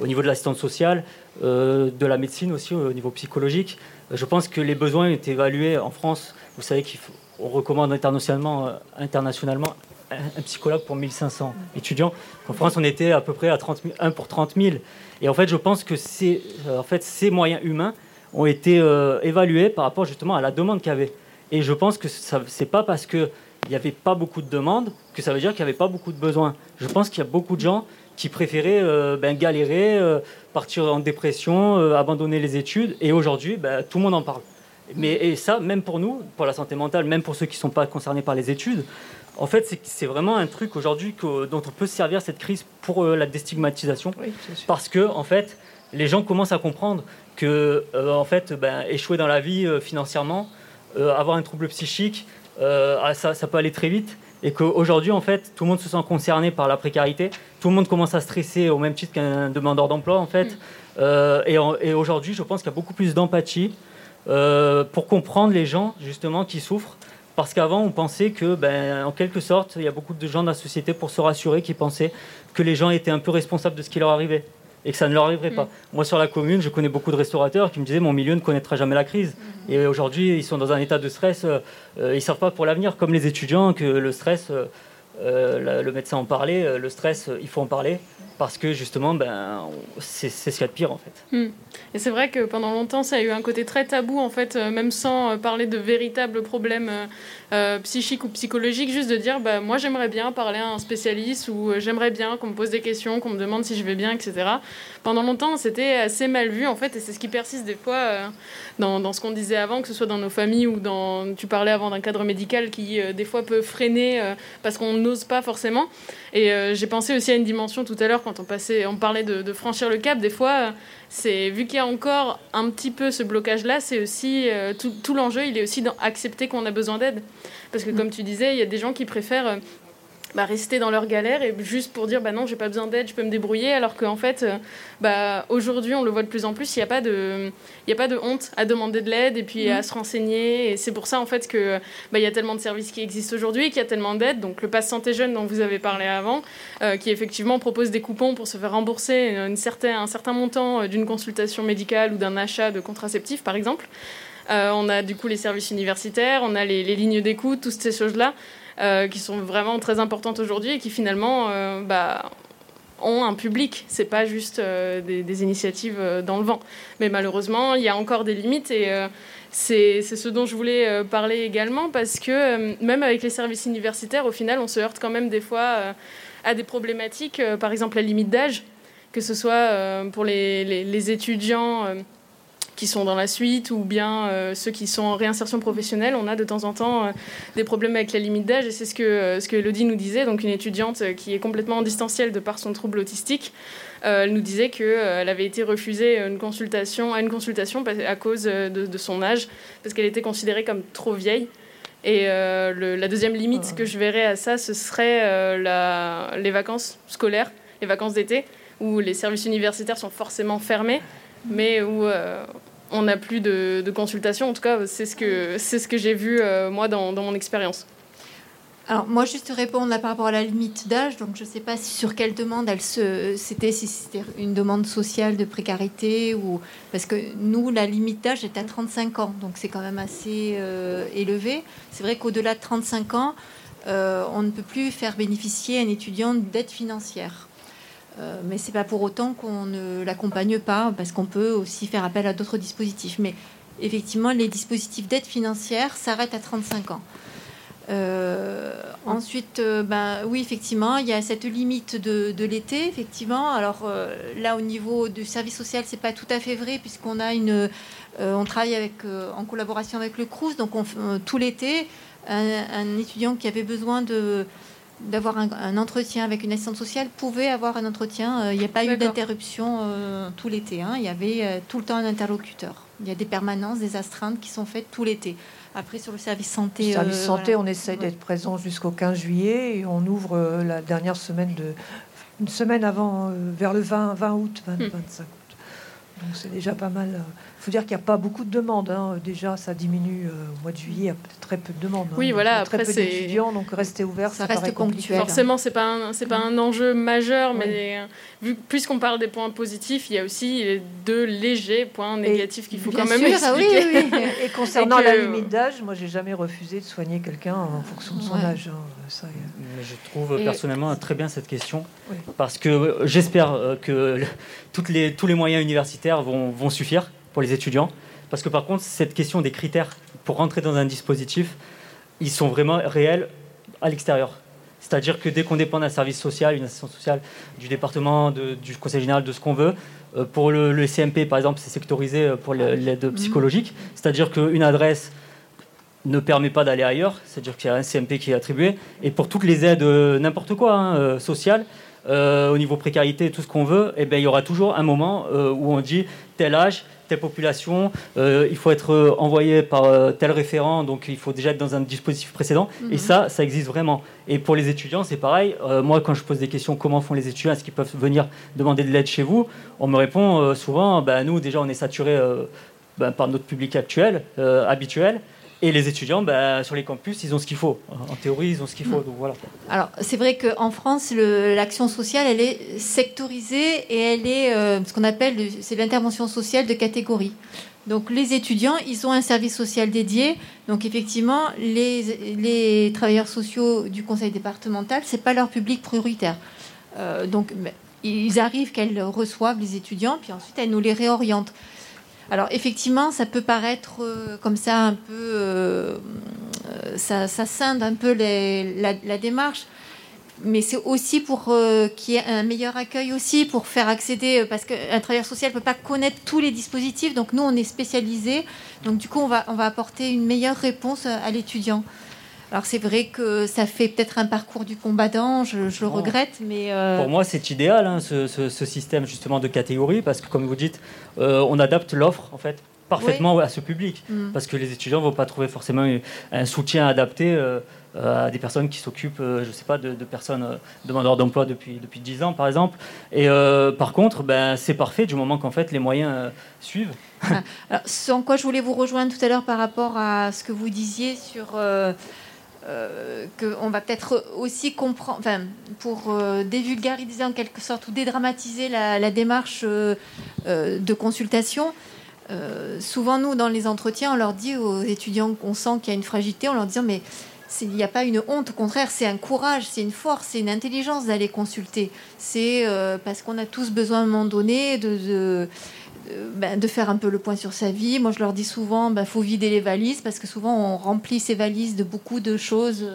au niveau de l'assistance sociale, de la médecine aussi, au niveau psychologique. Je pense que les besoins été évalués en France. Vous savez qu'on recommande internationalement, euh, internationalement un, psychologue pour 1500 étudiants. En France, on était à peu près à 30 1 pour 30 000. Et en fait, je pense que ces, euh, moyens humains ont été évalués par rapport justement à la demande qu'il y avait. Et je pense que ce n'est pas parce qu'il n'y avait pas beaucoup de demandes que ça veut dire qu'il n'y avait pas beaucoup de besoins. Je pense qu'il y a beaucoup de gens qui préféraient euh, ben, galérer, euh, partir en dépression, euh, abandonner les études. Et aujourd'hui, ben, tout le monde en parle. Mais, et ça, même pour nous, pour la santé mentale, même pour ceux qui ne sont pas concernés par les études, en fait, c'est vraiment un truc aujourd'hui dont on peut se servir cette crise pour la déstigmatisation. parce que, en fait, les gens commencent à comprendre que, en fait, ben, échouer dans la vie financièrement, avoir un trouble psychique, ah, ça, ça peut aller très vite et qu'aujourd'hui, en fait, tout le monde se sent concerné par la précarité, tout le monde commence à stresser au même titre qu'un demandeur d'emploi, en fait. Mm. Euh, et, aujourd'hui, je pense qu'il y a beaucoup plus d'empathie euh, pour comprendre les gens, justement, qui souffrent. Parce qu'avant, on pensait que, ben, en quelque sorte, il y a beaucoup de gens dans la société, pour se rassurer, qui pensaient que les gens étaient un peu responsables de ce qui leur arrivait et que ça ne leur arriverait pas. Mm. Moi, sur la commune, je connais beaucoup de restaurateurs qui me disaient mon milieu ne connaîtra jamais la crise. Mm. Et aujourd'hui, ils sont dans un état de stress. Euh, ils ne savent pas pour l'avenir, comme les étudiants, que le stress, euh, euh, le médecin en parlait, le stress, il faut en parler parce que justement, ben, c'est ce qu'il y a de pire en fait. Mm. Et c'est vrai que pendant longtemps, ça a eu un côté très tabou en fait, même sans parler de véritables problèmes euh, psychique ou psychologique, juste de dire bah, moi j'aimerais bien parler à un spécialiste ou euh, j'aimerais bien qu'on me pose des questions, qu'on me demande si je vais bien, etc. Pendant longtemps, c'était assez mal vu en fait, et c'est ce qui persiste des fois euh, dans, ce qu'on disait avant, que ce soit dans nos familles ou dans. Tu parlais avant d'un cadre médical qui des fois peut freiner parce qu'on n'ose pas forcément. Et j'ai pensé aussi à une dimension tout à l'heure quand on, passait, on parlait de, franchir le cap, des fois, c'est vu qu'il y a encore un petit peu ce blocage-là, c'est aussi tout l'enjeu, il est aussi d'accepter qu'on a besoin d'aide. Parce que, mm. comme tu disais, il y a des gens qui préfèrent bah, rester dans leur galère et juste pour dire bah non j'ai pas besoin d'aide je peux me débrouiller alors qu'en fait euh, bah, aujourd'hui on le voit de plus en plus il n'y a pas de il a pas de honte à demander de l'aide et puis à mhm. se renseigner et c'est pour ça en fait que bah, il y a tellement de services qui existent aujourd'hui qu'il y a tellement d'aide donc le pass santé jeune dont vous avez parlé avant euh, qui effectivement propose des coupons pour se faire rembourser une certain, un certain montant euh, d'une consultation médicale ou d'un achat de contraceptifs par exemple on a du coup les services universitaires, on a les, lignes d'écoute, toutes ces choses-là. Euh, qui sont vraiment très importantes aujourd'hui et qui finalement euh, bah, ont un public. C'est pas juste euh, des, initiatives dans le vent. Mais malheureusement, il y a encore des limites et c'est ce dont je voulais parler également parce que même avec les services universitaires, au final, on se heurte quand même des fois à des problématiques, par exemple la limite d'âge, que ce soit pour les étudiants qui sont dans la suite ou bien euh, ceux qui sont en réinsertion professionnelle, on a de temps en temps euh, des problèmes avec la limite d'âge et c'est ce que, euh, ce que Elodie nous disait, donc une étudiante qui est complètement en distanciel de par son trouble autistique. elle nous disait qu'elle avait été refusée une consultation, à une consultation à cause de, son âge, parce qu'elle était considérée comme trop vieille. Et la deuxième limite que je verrais à ça, ce serait la, les vacances scolaires, les vacances d'été, où les services universitaires sont forcément fermés, mais où on n'a plus de, consultation. En tout cas, c'est ce que, c'est ce que j'ai vu, euh, moi, dans, mon expérience. Alors moi juste répondre là par rapport à la limite d'âge, donc je ne sais pas si, sur quelle demande elle se, c'était si c'était une demande sociale de précarité ou parce que nous la limite d'âge est à 35 ans, donc c'est quand même assez euh, élevé. C'est vrai qu'au-delà de 35 ans, euh, on ne peut plus faire bénéficier un étudiant d'aide financière. Euh, mais c'est pas pour autant qu'on ne l'accompagne pas, parce qu'on peut aussi faire appel à d'autres dispositifs. Mais effectivement, les dispositifs d'aide financière s'arrêtent à 35 ans. Euh, ensuite, euh, ben, oui, effectivement, il y a cette limite de, l'été, effectivement. Alors là, au niveau du service social, c'est pas tout à fait vrai, puisqu'on a une, on travaille avec, en collaboration avec le CRUS, donc on, tout l'été, un, étudiant qui avait besoin de d'avoir un, entretien avec une assistante sociale pouvait avoir un entretien. Euh, il n'y a pas eu d'interruption euh, tout l'été. Hein. Il y avait euh, tout le temps un interlocuteur. Il y a des permanences, des astreintes qui sont faites tout l'été. Après, sur le service santé. Le service santé, on essaie d'être présent jusqu'au 15 juillet et on ouvre la dernière semaine de. Une semaine avant, vers le 20, 20 août, 20, 25 hmm. août. Donc c'est déjà pas mal faut dire qu'il n'y a pas beaucoup de demandes. Hein. Déjà, ça diminue euh, au mois de juillet, il y a très peu de demandes. Hein. Oui, voilà. Très peu d'étudiants, donc rester ouvert, ça, reste ponctuel. Forcément, c'est pas c'est pas un enjeu majeur, mais vu puisqu'on parle des points positifs, il y a aussi deux légers points négatifs qu'il faut quand même expliquer. Oui, oui. Et concernant la limite d'âge, moi, j'ai jamais refusé de soigner quelqu'un en fonction de son âge. Hein. mais je trouve personnellement très bien cette question parce que euh, j'espère euh, que toutes les, tous les moyens universitaires vont, vont suffire pour les étudiants. Parce que par contre, cette question des critères pour rentrer dans un dispositif, ils sont vraiment réels à l'extérieur. C'est-à-dire que dès qu'on dépend d'un service social, une assistance sociale, du département, du conseil général, de ce qu'on veut, euh, pour le, CMP, par exemple, c'est sectorisé euh, pour l'aide mhm. psychologique. C'est-à-dire qu'une adresse ne permet pas d'aller ailleurs, c'est-à-dire qu'il y a un CMP qui est attribué. Et pour toutes les aides, euh, n'importe quoi, hein, sociales, au niveau précarité, tout ce qu'on veut, eh bien, il y aura toujours un moment où on dit tel âge, telle population, euh, il faut être euh, envoyé par euh, tel référent, donc il faut déjà être dans un dispositif précédent. Et mhm. ça, ça existe vraiment. Et pour les étudiants, c'est pareil. moi, quand je pose des questions, comment font les étudiants? Est-ce qu'ils peuvent venir demander de l'aide chez vous? On me répond souvent, bah, nous, déjà, on est saturé bah, par notre public actuel, habituel. Et les étudiants, bah, sur les campus, ils ont ce qu'il faut. En théorie, ils ont ce qu'il faut. Donc voilà. Alors, c'est vrai qu'en France, l'action sociale, elle est sectorisée et elle est euh, ce qu'on appelle c'est l'intervention sociale de catégorie. Donc, les étudiants, ils ont un service social dédié. Donc, effectivement, les, les travailleurs sociaux du conseil départemental, c'est pas leur public prioritaire. Euh, donc, ils arrivent qu'elles reçoivent les étudiants, puis ensuite elles nous les réorientent. Alors effectivement, ça peut paraître euh, comme ça un peu, euh, euh, ça, scinde un peu la, démarche, mais c'est aussi pour qu'il y ait un meilleur accueil aussi, pour faire accéder, parce qu'un travailleur social ne peut pas connaître tous les dispositifs, donc nous on est spécialisé, donc du coup on va, on va apporter une meilleure réponse à l'étudiant. Alors c'est vrai que ça fait peut-être un parcours du combattant, je, le regrette, mais... Euh, Pour moi, c'est idéal, hein, ce, système justement de catégorie, parce que comme vous dites, euh, on adapte l'offre en fait parfaitement à ce public, mm. parce que les étudiants ne vont pas trouver forcément un soutien adapté. Euh, à des personnes qui s'occupent, je ne sais pas, de, personnes demandeurs d'emploi depuis, depuis 10 ans, par exemple. Et par contre, ben, c'est parfait du moment qu'en fait les moyens suivent. Ah, alors, en quoi je voulais vous rejoindre tout à l'heure par rapport à ce que vous disiez sur euh, qu'on va peut-être aussi comprendre, enfin, pour euh, dévulgariser en quelque sorte ou dédramatiser la, démarche euh, de consultation. souvent, nous, dans les entretiens, on leur dit aux étudiants qu'on sent qu'il y a une fragilité, on leur dit mais il n'y a pas une honte, au contraire, c'est un courage, c'est une force, c'est une intelligence d'aller consulter. C'est parce qu'on a tous besoin à un moment donné de euh, ben, de faire un peu le point sur sa vie. Moi, je leur dis souvent, il ben, faut vider les valises parce que souvent, on remplit ses valises de beaucoup de choses,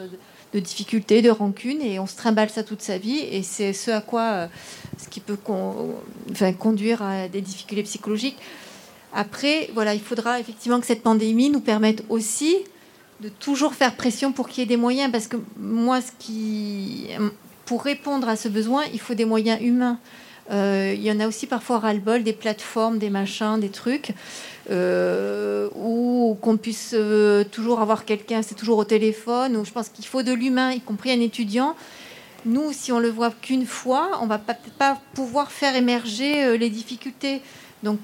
de difficultés, de rancunes, et on se trimballe ça toute sa vie. Et c'est ce à quoi, euh, ce qui peut conduire à des difficultés psychologiques. Après, voilà, il faudra effectivement que cette pandémie nous permette aussi de toujours faire pression pour qu'il y ait des moyens, parce que moi, ce qui, pour répondre à ce besoin, il faut des moyens humains. Euh, il y en a aussi parfois ras-le-bol, des plateformes, des machins, des trucs, euh, ou qu'on puisse euh, toujours avoir quelqu'un, c'est toujours au téléphone, ou je pense qu'il faut de l'humain, y compris un étudiant. Nous, si on le voit qu'une fois, on va pas, pouvoir faire émerger les difficultés. Donc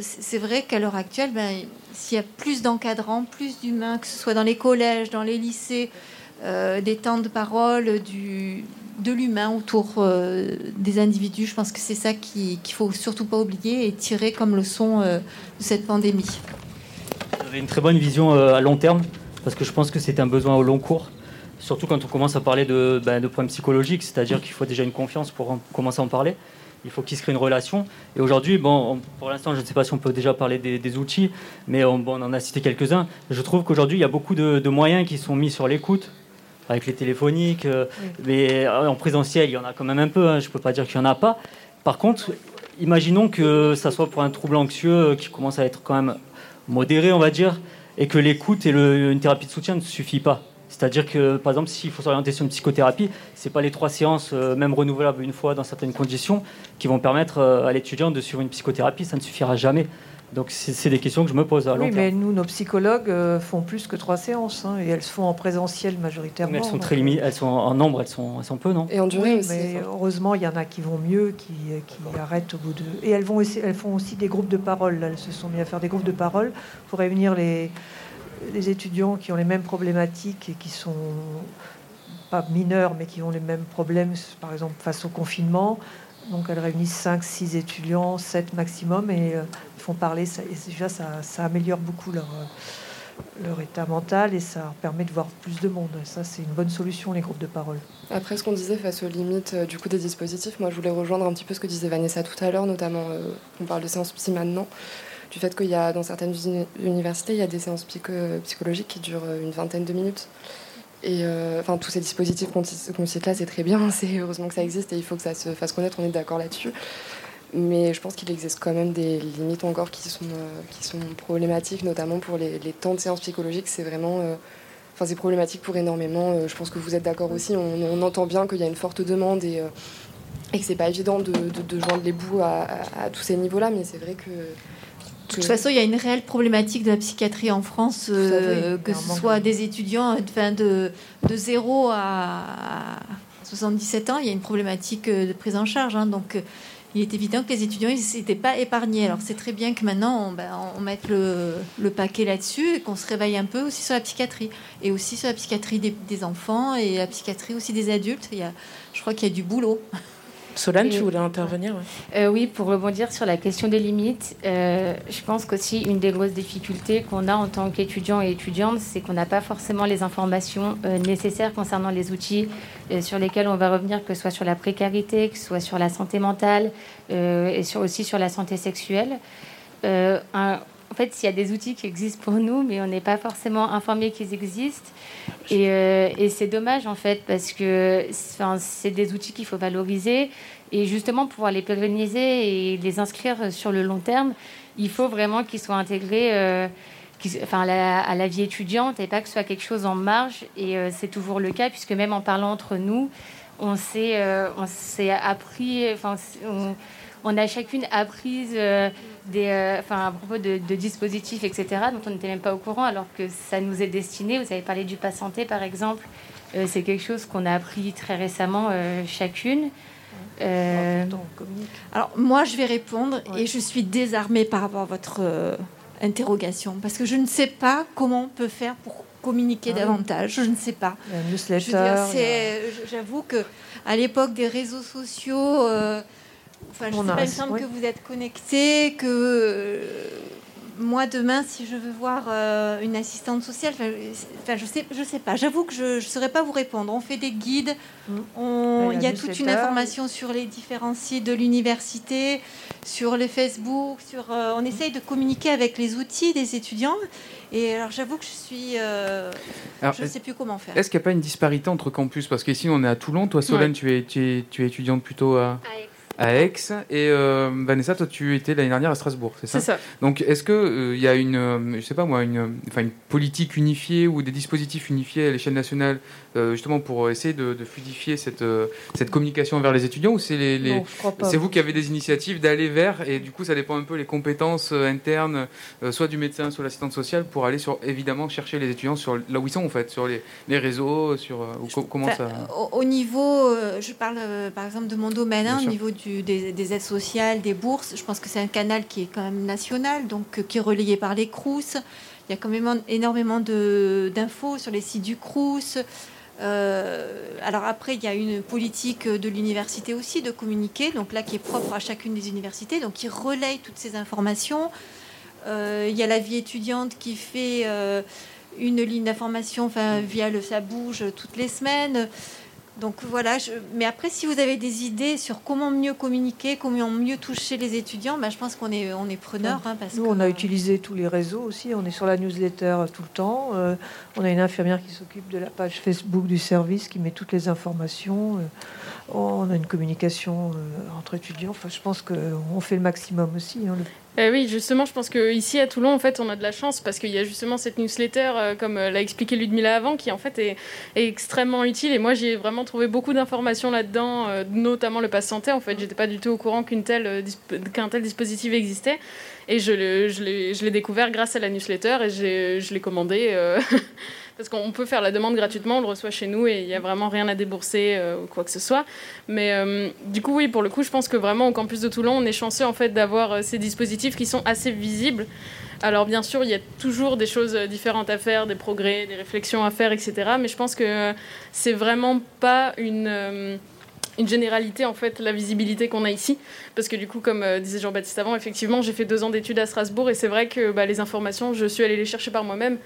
c'est vrai qu'à l'heure actuelle, ben, s'il y a plus d'encadrants, plus d'humains, que ce soit dans les collèges, dans les lycées, des temps de parole, du, de l'humain autour euh, des individus. Je pense que c'est ça qu'il ne faut surtout pas oublier et tirer comme leçon euh, de cette pandémie. Vous avez une très bonne vision euh, à long terme, parce que je pense que c'est un besoin au long cours, surtout quand on commence à parler de, ben, de problèmes psychologiques, c'est-à-dire qu'il faut déjà une confiance pour commencer à en parler. Il faut qu'il se crée une relation. Et aujourd'hui, bon, pour l'instant, je ne sais pas si on peut déjà parler des, outils, mais on, bon, on, en a cité quelques-uns. Je trouve qu'aujourd'hui, il y a beaucoup de moyens qui sont mis sur l'écoute, avec les téléphoniques. Euh, mais euh, en présentiel, il y en a quand même un peu. Hein, je ne peux pas dire qu'il n'y en a pas. Par contre, imaginons que ça soit pour un trouble anxieux euh, qui commence à être quand même modéré, on va dire, et que l'écoute et une thérapie de soutien ne suffit pas. C'est-à-dire que, par exemple, s'il faut s'orienter sur une psychothérapie, ce n'est pas les trois séances, même renouvelables une fois dans certaines conditions, qui vont permettre à l'étudiant de suivre une psychothérapie. Ça ne suffira jamais. Donc c'est des questions que je me pose à long Oui, mais nous, nos psychologues euh, font plus que trois séances, hein, et elles se font en présentiel majoritairement. Mais elles sont très limitées, elles sont en nombre, elles sont, elles sont peu, non? Et en durée aussi. Mais heureusement, il y en a qui vont mieux, qui, qui arrêtent au bout de. Et elles, vont elles font aussi des groupes de parole. Elles se sont mis à faire des groupes de parole pour réunir les, les étudiants qui ont les mêmes problématiques et qui sont pas mineurs, mais qui ont les mêmes problèmes, par exemple face au confinement. Donc elles réunissent 5, 6 étudiants, 7 maximum, et euh, font parler. Ça, et déjà, ça, améliore beaucoup leur, euh, leur état mental et ça permet de voir plus de monde. ça, c'est une bonne solution, les groupes de parole. Après, ce qu'on disait face aux limites euh, du coup des dispositifs, moi, je voulais rejoindre un petit peu ce que disait Vanessa tout à l'heure, notamment, on parle de séances psy maintenant, du fait qu'il y a, dans certaines universités, il y a des séances psychologiques qui durent une vingtaine de minutes. Et enfin, tous ces dispositifs qu'on cite là, c'est très bien, c'est heureusement que ça existe et il faut que ça se fasse connaître, on est d'accord là-dessus. Mais je pense qu'il existe quand même des limites encore qui sont, euh, problématiques, notamment pour les, temps de séance psychologique. C'est vraiment. Euh, enfin, c'est problématique pour énormément. Euh, je pense que vous êtes d'accord aussi. On, entend bien qu'il y a une forte demande et, et que c'est pas évident de, de, joindre les bouts à, tous ces niveaux-là. Mais c'est vrai que. De toute façon, il y a une réelle problématique de la psychiatrie en France, que ce soit des étudiants enfin, de, de 0 à 77 ans, il y a une problématique de prise en charge. Hein, donc, il est évident que les étudiants n'étaient pas épargnés. Alors c'est très bien que maintenant on, ben, mette le, paquet là-dessus et qu'on se réveille un peu aussi sur la psychiatrie et aussi sur la psychiatrie des, enfants et la psychiatrie aussi des adultes. Il y a, je crois qu'il y a du boulot. Solane, tu voulais intervenir euh, Oui, pour rebondir sur la question des limites, euh, je pense qu'aussi une des grosses difficultés qu'on a en tant qu'étudiant et étudiante, c'est qu'on n'a pas forcément les informations euh, nécessaires concernant les outils sur lesquels on va revenir, que ce soit sur la précarité, que ce soit sur la santé mentale et sur, aussi sur la santé sexuelle. En fait, il y a des outils qui existent pour nous, mais on n'est pas forcément informé qu'ils existent. Et, et c'est dommage, en fait, parce que c'est des outils qu'il faut valoriser. Et justement, pouvoir les pérenniser et les inscrire sur le long terme, il faut vraiment qu'ils soient intégrés, euh, enfin, à la vie étudiante et pas que ce soit quelque chose en marge. Et c'est toujours le cas, puisque même en parlant entre nous, on s'est on s'est appris, enfin, on, a chacune appris des, enfin, à propos de, de, dispositifs, etc., dont on n'était même pas au courant, alors que ça nous est destiné. Vous avez parlé du pass santé, par exemple. c'est quelque chose qu'on a appris très récemment chacune. Euh, Alors moi, je vais répondre et je suis désarmée par rapport à votre euh, interrogation parce que je ne sais pas comment on peut faire pour communiquer ah davantage. Je ne sais pas. J'avoue que à l'époque des réseaux sociaux, euh, enfin, je sais pas, il me semble que vous êtes connecté, que moi demain, si je veux voir euh, une assistante sociale, enfin, je sais, je sais pas. J'avoue que je ne saurais pas vous répondre. On fait des guides, mmh. il y a toute une information sur les différents sites de l'université, sur les Facebook, sur. Euh, on essaye de communiquer avec les outils des étudiants. Et alors j'avoue que je suis, euh, je ne sais plus comment faire. Est-ce qu'il n'y a pas une disparité entre campus? Parce qu'ici on est à Toulon. Toi, Solène, tu, es, tu, es, tu es étudiante plutôt à à Aix. Et euh, Vanessa, toi, tu étais l'année dernière à Strasbourg, c'est ça C'est ça. Donc, est-ce qu'il il euh, y a une, euh, je sais pas moi, une, enfin, une politique unifiée ou des dispositifs unifiés à l'échelle nationale, justement pour essayer de, fluidifier cette, cette communication vers les étudiants Ou c'est les, c'est vous qui avez des initiatives d'aller vers, et du coup, ça dépend un peu les compétences internes, soit du médecin, soit l'assistante sociale, pour aller sur, évidemment, chercher les étudiants sur là où ils sont, en fait, sur les, les réseaux, sur comment ça. Au, niveau, je parle par exemple de mon domaine, hein, au niveau du des, aides sociales, des bourses. Je pense que c'est un canal qui est quand même national, donc euh, qui est relayé par les CRUS. Il y a quand même énormément d'infos sur les sites du CRUS. Euh, alors après, il y a une politique de l'université aussi de communiquer, donc là qui est propre à chacune des universités, donc qui relaye toutes ces informations. Euh, il y a la vie étudiante qui fait une ligne d'information enfin, via le Ça bouge toutes les semaines. Donc voilà, mais après, si vous avez des idées sur comment mieux communiquer, comment mieux toucher les étudiants, ben, je pense qu'on est, on est preneur. Hein, parce Nous, on a utilisé tous les réseaux aussi. On est sur la newsletter tout le temps. Euh, on a une infirmière qui s'occupe de la page Facebook du service, qui met toutes les informations. Euh, on a une communication euh, entre étudiants. Enfin, je pense qu'on fait le maximum aussi. Hein, eh oui, justement, je pense qu'ici à Toulon, en fait, on a de la chance parce qu'il y a justement cette newsletter, euh, comme euh, l'a expliqué Ludmilla avant, qui en fait est, extrêmement utile. Et moi, j'ai vraiment trouvé beaucoup d'informations là-dedans, notamment le pass santé. En fait, j'étais pas du tout au courant qu'un tel dispositif existait. Et je l'ai découvert grâce à la newsletter et je l'ai commandé. parce qu'on peut faire la demande gratuitement, on le reçoit chez nous et il n'y a vraiment rien à débourser euh, ou quoi que ce soit. Mais euh, du coup, oui, pour le coup, je pense que vraiment au campus de Toulon, on est chanceux en fait d'avoir euh, ces dispositifs qui sont assez visibles. Alors bien sûr, il y a toujours des choses différentes à faire, des progrès, des réflexions à faire, etc. Mais je pense que c'est vraiment pas une généralité en fait la visibilité qu'on a ici parce que du coup comme disait Jean-Baptiste avant effectivement j'ai fait deux ans d'études à Strasbourg et c'est vrai que bah, les informations je suis allée les chercher par moi-même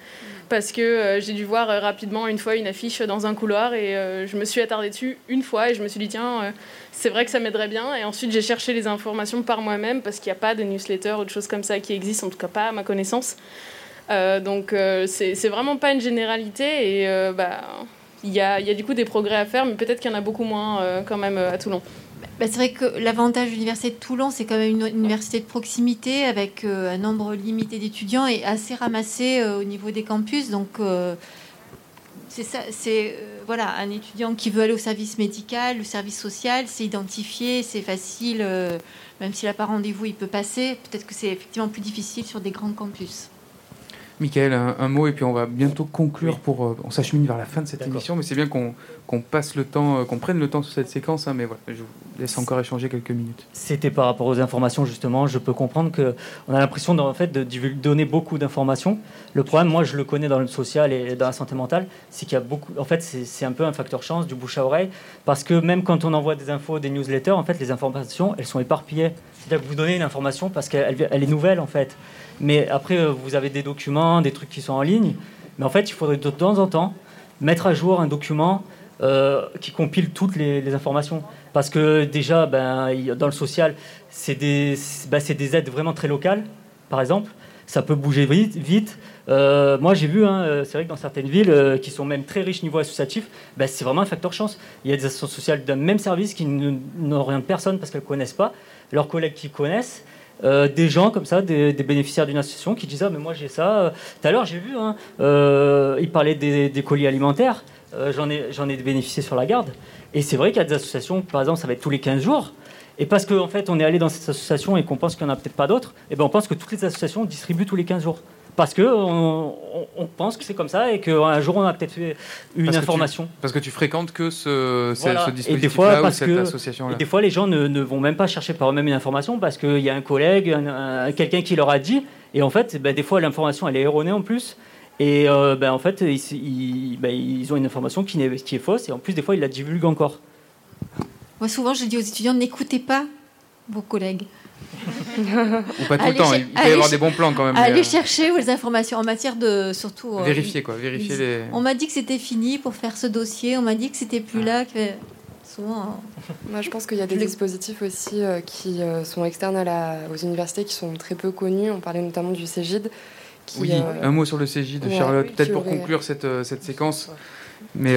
parce que euh, j'ai dû voir euh, rapidement une fois une affiche dans un couloir et euh, je me suis attardée dessus une fois et je me suis dit tiens c'est vrai que ça m'aiderait bien et ensuite j'ai cherché les informations par moi-même parce qu'il n'y a pas de newsletter ou de choses comme ça qui existent en tout cas pas à ma connaissance donc c'est vraiment pas une généralité et bah il y a, y a, du coup des progrès à faire mais peut-être qu'il y en a beaucoup moins quand même à Toulon. Bah, c'est vrai que l'avantage de l'université de Toulon, c'est quand même une université de proximité avec euh, un nombre limité d'étudiants et assez ramassé euh, au niveau des campus. Donc, euh, c'est ça, c'est voilà, un étudiant qui veut aller au service médical, au service social, c'est identifié, c'est facile. même s'il n'a pas rendez-vous, il peut passer. Peut-être que c'est effectivement plus difficile sur des grands campus. Michael, un, mot et puis on va bientôt conclure pour. Euh, on s'achemine vers la fin de cette émission, mais c'est bien qu'on passe le temps, euh, qu'on prenne le temps sur cette séquence. Hein, mais voilà, je vous laisse encore échanger quelques minutes. C'était par rapport aux informations justement. Je peux comprendre que on a l'impression en fait de donner beaucoup d'informations. Le problème, moi, je le connais dans le social et dans la santé mentale, c'est qu'il y a beaucoup. En fait, c'est un peu un facteur chance, du bouche à oreille, parce que même quand on envoie des infos, des newsletters, en fait, les informations, elles sont éparpillées. C'est-à-dire que vous donnez une information parce qu'elle elle est nouvelle en fait. Mais après, euh, vous avez des documents, des trucs qui sont en ligne. Mais en fait, il faudrait de temps en temps mettre à jour un document euh, qui compile toutes les, informations. Parce que déjà, ben, dans le social, c'est des, ben, des, aides vraiment très locales, par exemple. Ça peut bouger vite. vite. Euh, moi, j'ai vu, hein, c'est vrai que dans certaines villes qui sont même très riches niveau associatif, ben, c'est vraiment un facteur chance. Il y a des associations sociales d'un même service qui n'orientent personne parce qu'elles ne connaissent pas, leurs collègues qui connaissent, euh, des gens comme ça, des, bénéficiaires d'une association qui disent Ah, mais moi j'ai ça. Tout à l'heure, j'ai vu, hein, euh, ils parlaient des, colis alimentaires. j'en, ai, j'en ai bénéficié sur la garde. Et c'est vrai qu'il y a des associations, par exemple, ça va être tous les 15 jours. Et parce qu'en en fait, on est allé dans cette association et qu'on pense qu'il n'y en a peut-être pas d'autres, et eh ben on pense que toutes les associations distribuent tous les 15 jours parce que on, pense que c'est comme ça et qu'un jour on a peut-être fait une information. parce que tu fréquentes que ce, ce dispositif et des fois, ou cette association-là. Et des fois, les gens ne, vont même pas chercher par eux-mêmes une information parce qu'il y a un collègue, quelqu'un qui leur a dit. Et en fait, ben, des fois, l'information elle est erronée en plus. Et euh, ben, en fait, ils, ben, ils, ont une information qui est, qui est fausse et en plus, des fois, ils la divulguent encore. Moi, souvent, je dis aux étudiants n'écoutez pas vos collègues. Ou pas tout le temps, il peut y avoir des bons plans quand même. Allez euh, chercher les informations en matière de surtout. Euh, vérifier quoi, vérifier les. On m'a dit que c'était fini pour faire ce dossier, on m'a dit que c'était plus là. Que... Souvent. Moi, je pense qu'il y a des dispositifs aussi euh, qui sont externes à la... aux universités qui sont très peu connus. On parlait notamment du CEGID. Qui, oui, un mot sur le CEGID, Charlotte, peut-être pour conclure cette, cette séquence. Mais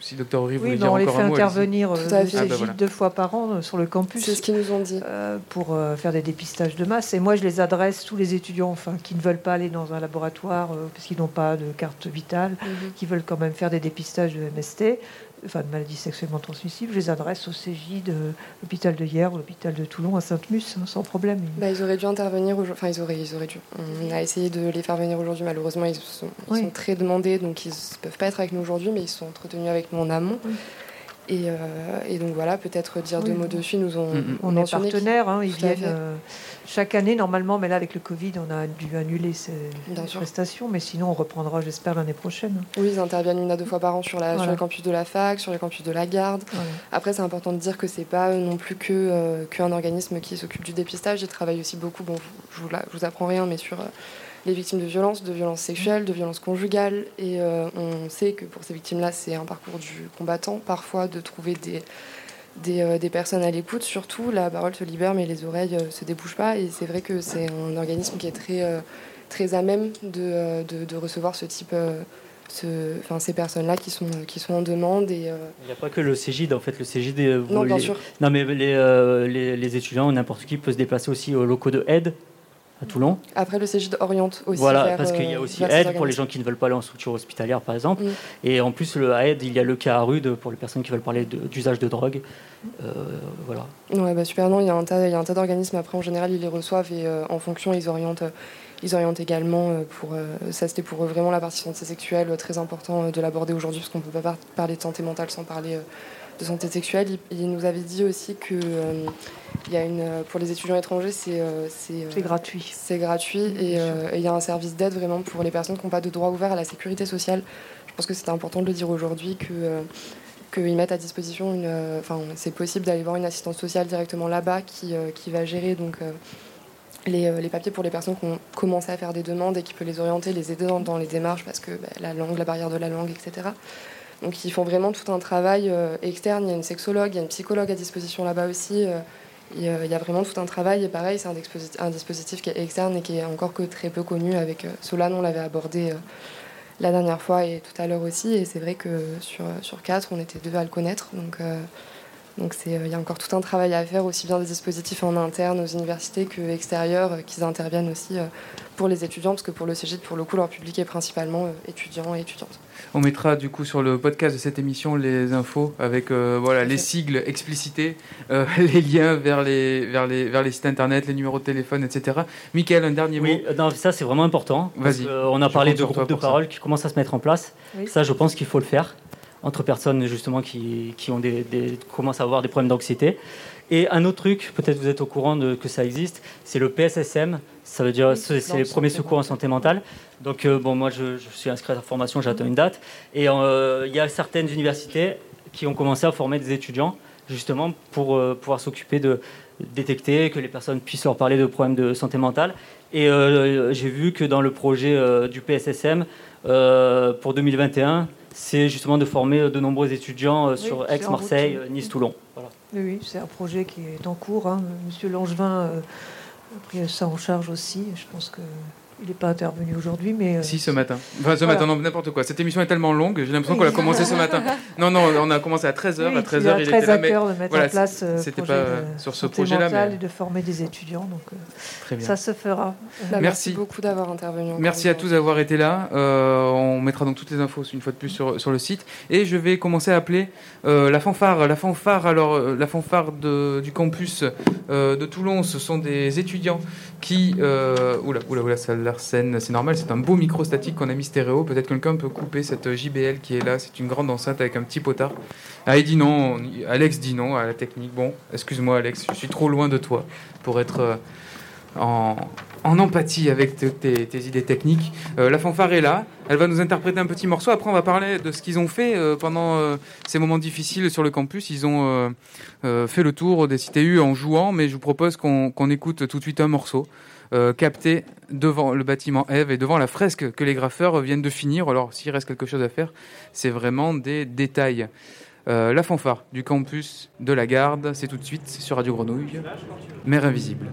si Docteur Horry oui, on les fait intervenir euh, ah, ben deux fois par an euh, sur le campus. C'est ce qu'ils nous ont dit. Euh, pour faire des dépistages de masse. Et moi, je les adresse tous les étudiants, enfin, qui ne veulent pas aller dans un laboratoire parce qu'ils n'ont pas de carte vitale, mhm. qui veulent quand même faire des dépistages de MST enfin de maladies sexuellement transmissibles, je les adresse au CJ de l'hôpital de Hier l'hôpital de Toulon à Sainte-Mus, hein, sans problème. Bah, ils auraient dû intervenir aujourd'hui. Enfin, ils auraient, ils auraient dû. On a essayé de les faire venir aujourd'hui. Malheureusement, ils sont, très demandés, donc ils ne peuvent pas être avec nous aujourd'hui, mais ils sont entretenus avec nous en amont. Et, donc voilà, peut-être dire deux mots dessus. Nous ont, on est partenaires, hein, ils viennent euh, chaque année normalement, mais là avec le Covid, on a dû annuler ces prestations, mais sinon on reprendra, j'espère, l'année prochaine. Oui, ils interviennent une à deux fois par an sur, la, sur le campus de la fac, sur le campus de la garde. Après, c'est important de dire que c'est pas non plus que euh, qu'un organisme qui s'occupe du dépistage. Ils travaillent aussi beaucoup. Bon, je vous, je vous apprends rien, mais sur les victimes de violences, de violences sexuelles, de violences conjugales. Et euh, on sait que pour ces victimes-là, c'est un parcours du combattant, parfois de trouver des, des, euh, des personnes à l'écoute. Surtout, la parole se libère, mais les oreilles ne euh, se débouchent pas. Et c'est vrai que c'est un organisme qui est très, très à même de, de, de recevoir ce type. Ce, enfin, ces personnes-là qui sont, qui sont en demande. Et, Il n'y a pas que le CGID, en fait. Le CGID, non, bien sûr. Non, mais les, les, les étudiants, n'importe qui peut se déplacer aussi aux locaux de aide à Toulon. Après, le CGID oriente aussi. Voilà, parce qu'il y a euh, aussi aide pour les gens qui ne veulent pas aller en structure hospitalière, par exemple. Mm. Et en plus, le aide, il y a le cas à rude pour les personnes qui veulent parler d'usage de, drogue. Euh, voilà. Ouais, bah super. Non, il y a un tas, tas d'organismes. Après, en général, ils les reçoivent et euh, en fonction, ils orientent. Ils orientent également pour ça c'était pour vraiment la partie santé sexuelle très important de l'aborder aujourd'hui parce qu'on ne peut pas parler de santé mentale sans parler de santé sexuelle. Il, nous avait dit aussi que euh, il y a une, pour les étudiants étrangers, c'est euh, c'est euh, gratuit. C'est gratuit et il y a un service d'aide vraiment pour les personnes qui n'ont pas de droit ouvert à la sécurité sociale. Je pense que c'est important de le dire aujourd'hui que qu'ils mettent à disposition une. Enfin, c'est possible d'aller voir une assistante sociale directement là-bas qui, qui va gérer donc. Les, les, papiers pour les personnes qui ont commencé à faire des demandes et qui peut les orienter, les aider dans, les démarches parce que bah, la langue, la barrière de la langue, etc. Donc ils font vraiment tout un travail euh, externe. Il y a une sexologue, il y a une psychologue à disposition là-bas aussi. Euh, il y a vraiment tout un travail. Et pareil, c'est un, dispositif qui est externe et qui est encore très peu connu. Avec euh, Solane, on l'avait abordé la dernière fois et tout à l'heure aussi. Et c'est vrai que sur, sur quatre, on était deux à le connaître. Donc donc il y a encore tout un travail à faire, aussi bien des dispositifs en interne aux universités que extérieurs, qu'ils interviennent aussi pour les étudiants, parce que pour le CGIT, pour le coup, leur public est principalement étudiants et étudiantes. On mettra du coup sur le podcast de cette émission les infos avec euh, voilà les sigles explicités, euh, les liens vers les, vers, les, vers les sites internet, les numéros de téléphone, etc. Michael, un dernier oui, mot? Non, ça c'est vraiment important. Vas-y. on a parlé de groupes de parole qui commencent à se mettre en place. Ça, je pense qu'il faut le faire entre personnes justement qui, qui ont des, commencent à avoir des problèmes d'anxiété. Et un autre truc, peut-être vous êtes au courant de, que ça existe, c'est le PSSM. Ça veut dire c'est les premiers secours en santé mentale. Donc euh, bon, moi je, suis inscrit à la formation, j'attends une date. Et euh, il y a certaines universités qui ont commencé à former des étudiants justement pour euh, pouvoir s'occuper de détecter que les personnes puissent leur parler de problèmes de santé mentale. Et j'ai vu que dans le projet du PSSM pour 2021, c'est justement de former de nombreux étudiants sur Aix, Marseille, Nice, Toulon. Oui, c'est un projet qui est en cours. Hein. Monsieur Langevin a pris ça en charge aussi. Je pense que il n'est pas intervenu aujourd'hui, mais... Si, ce matin. Enfin, ce matin, n'importe quoi. Cette émission est tellement longue, j'ai l'impression qu'on a commencé ce matin. Non, non, on a commencé à 13h. à 13h, il, était là, mais... de mettre en place c'était pas sur ce projet-là. Mais... et de former des étudiants, donc Très bien. ça se fera. Bah, merci. beaucoup d'avoir intervenu. Merci à tous d'avoir été là. on mettra donc toutes les infos, une fois de plus, sur, sur le site. Et je vais commencer à appeler la fanfare. La fanfare, alors, la fanfare de, du campus de Toulon, ce sont des étudiants qui... oula, oula, oula, ça c'est normal, c'est un beau micro statique qu'on a mis stéréo. Peut-être quelqu'un peut couper cette JBL qui est là. C'est une grande enceinte avec un petit potard. Ah, non, Alex dit non à la technique. Bon, excuse-moi Alex, je suis trop loin de toi pour être euh, en, empathie avec tes, idées techniques. Euh, la fanfare est là, elle va nous interpréter un petit morceau. Après, on va parler de ce qu'ils ont fait euh, pendant ces moments difficiles sur le campus. Ils ont fait le tour des CTU en jouant, mais je vous propose qu'on écoute tout de suite un morceau. Euh, capté devant le bâtiment Eve et devant la fresque que les graffeurs viennent de finir. Alors, s'il reste quelque chose à faire, c'est vraiment des détails. Euh, la fanfare du campus de la Garde, c'est tout de suite sur Radio Grenouille. Mère invisible.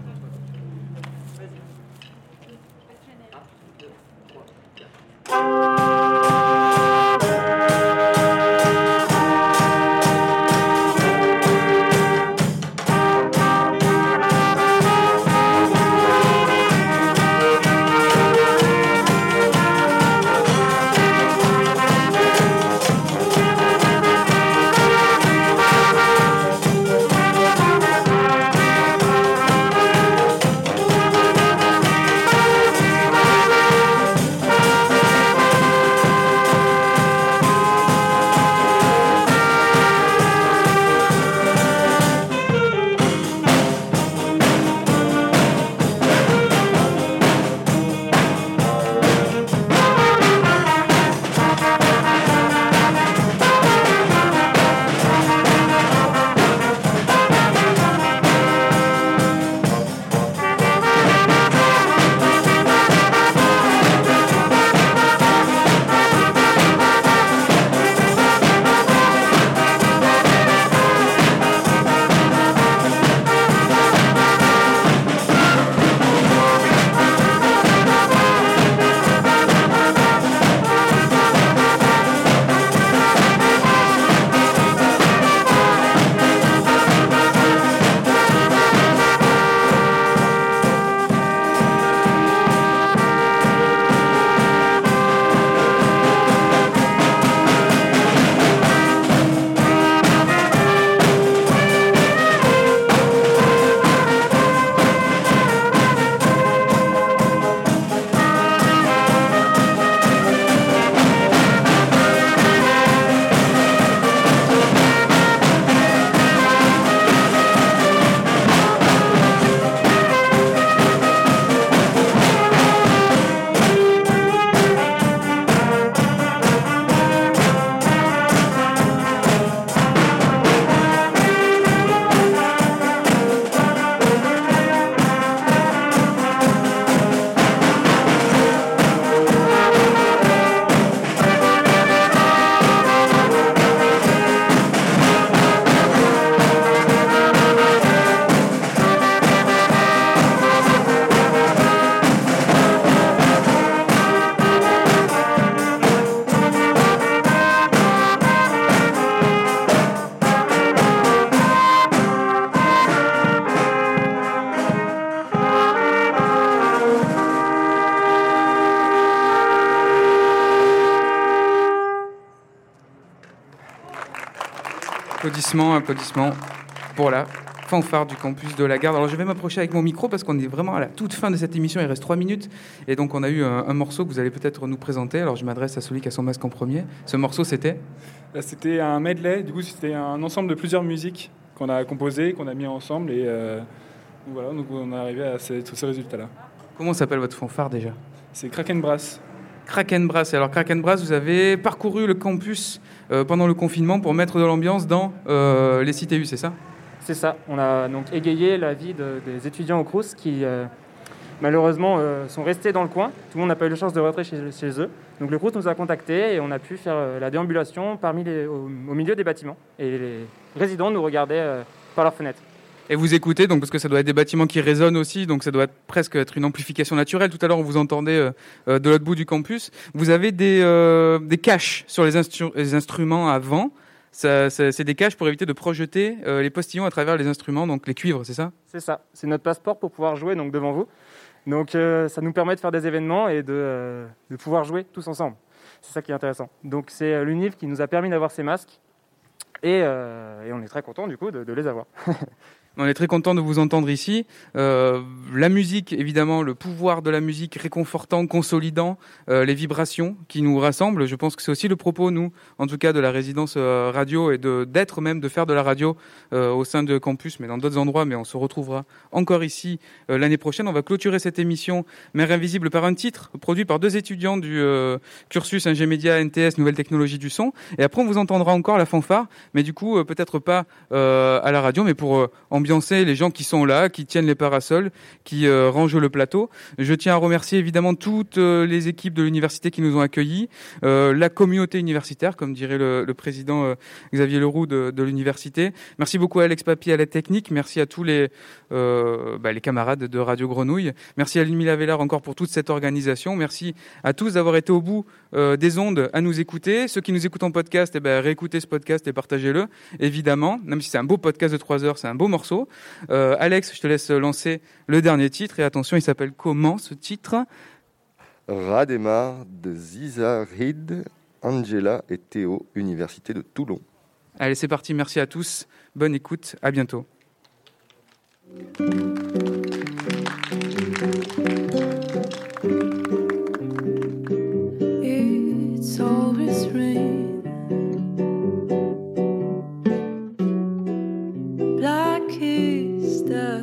Applaudissements, applaudissements pour la fanfare du campus de la Garde. Alors je vais m'approcher avec mon micro parce qu'on est vraiment à la toute fin de cette émission, il reste trois minutes. Et donc on a eu un, morceau que vous allez peut-être nous présenter. Alors je m'adresse à celui qui a son masque en premier. Ce morceau c'était C'était un medley, du coup c'était un ensemble de plusieurs musiques qu'on a composées, qu'on a mis ensemble. Et euh, voilà, donc on est arrivé à ces, tous ces résultats-là. Comment s'appelle votre fanfare déjà? C'est Kraken Brass. Kraken Brass. Alors Kraken Brass, vous avez parcouru le campus euh, pendant le confinement pour mettre de l'ambiance dans euh, les CTU, c'est ça? C'est ça. On a donc égayé la vie des étudiants au Crous qui euh, malheureusement sont restés dans le coin. Tout le monde n'a pas eu la chance de rentrer chez, eux. Donc le Crous nous a contactés et on a pu faire la déambulation les, au, milieu des bâtiments. Et les résidents nous regardaient par leurs fenêtres. Et vous écoutez, donc parce que ça doit être des bâtiments qui résonnent aussi, donc ça doit presque être une amplification naturelle. Tout à l'heure, on vous entendait euh, euh, de l'autre bout du campus. Vous avez des, euh, caches sur les, instru- les instruments avant. C'est des caches pour éviter de projeter les postillons à travers les instruments, donc les cuivres, c'est ça? C'est ça, c'est notre passeport pour pouvoir jouer donc devant vous. Donc ça nous permet de faire des événements et de, pouvoir jouer tous ensemble. C'est ça qui est intéressant. Donc c'est l'UNIV qui nous a permis d'avoir ces masques et, on est très content du coup de les avoir. On est très content de vous entendre ici. Euh, la musique, évidemment, le pouvoir de la musique réconfortant, consolidant, euh, les vibrations qui nous rassemblent. Je pense que c'est aussi le propos, nous, en tout cas, de la résidence euh, radio et de d'être même, de faire de la radio euh, au sein de campus, mais dans d'autres endroits. Mais on se retrouvera encore ici euh, l'année prochaine. On va clôturer cette émission Mère Invisible par un titre produit par deux étudiants du cursus Ingémédia NTS Nouvelles Technologies du Son. Et après, on vous entendra encore la fanfare, mais du coup, peut-être pas à la radio, mais pour euh, les gens qui sont là, qui tiennent les parasols, qui euh, rangent le plateau. Je tiens à remercier évidemment toutes euh, les équipes de l'université qui nous ont accueillis, euh, la communauté universitaire, comme dirait le, président Xavier Leroux de, l'université. Merci beaucoup à Alex Papi à la technique. Merci à tous les, bah, les camarades de Radio Grenouille. Merci à Lumila Vélard encore pour toute cette organisation. Merci à tous d'avoir été au bout euh, des ondes à nous écouter. Ceux qui nous écoutent en podcast, eh ben, réécoutez ce podcast et partagez-le, évidemment. Même si c'est un beau podcast de 3 heures, c'est un beau morceau. Euh, Alex, je te laisse lancer le dernier titre. Et attention, il s'appelle comment ce titre? Rademar de Zizarid, Angela et Théo, Université de Toulon. Allez, c'est parti. Merci à tous. Bonne écoute. À bientôt.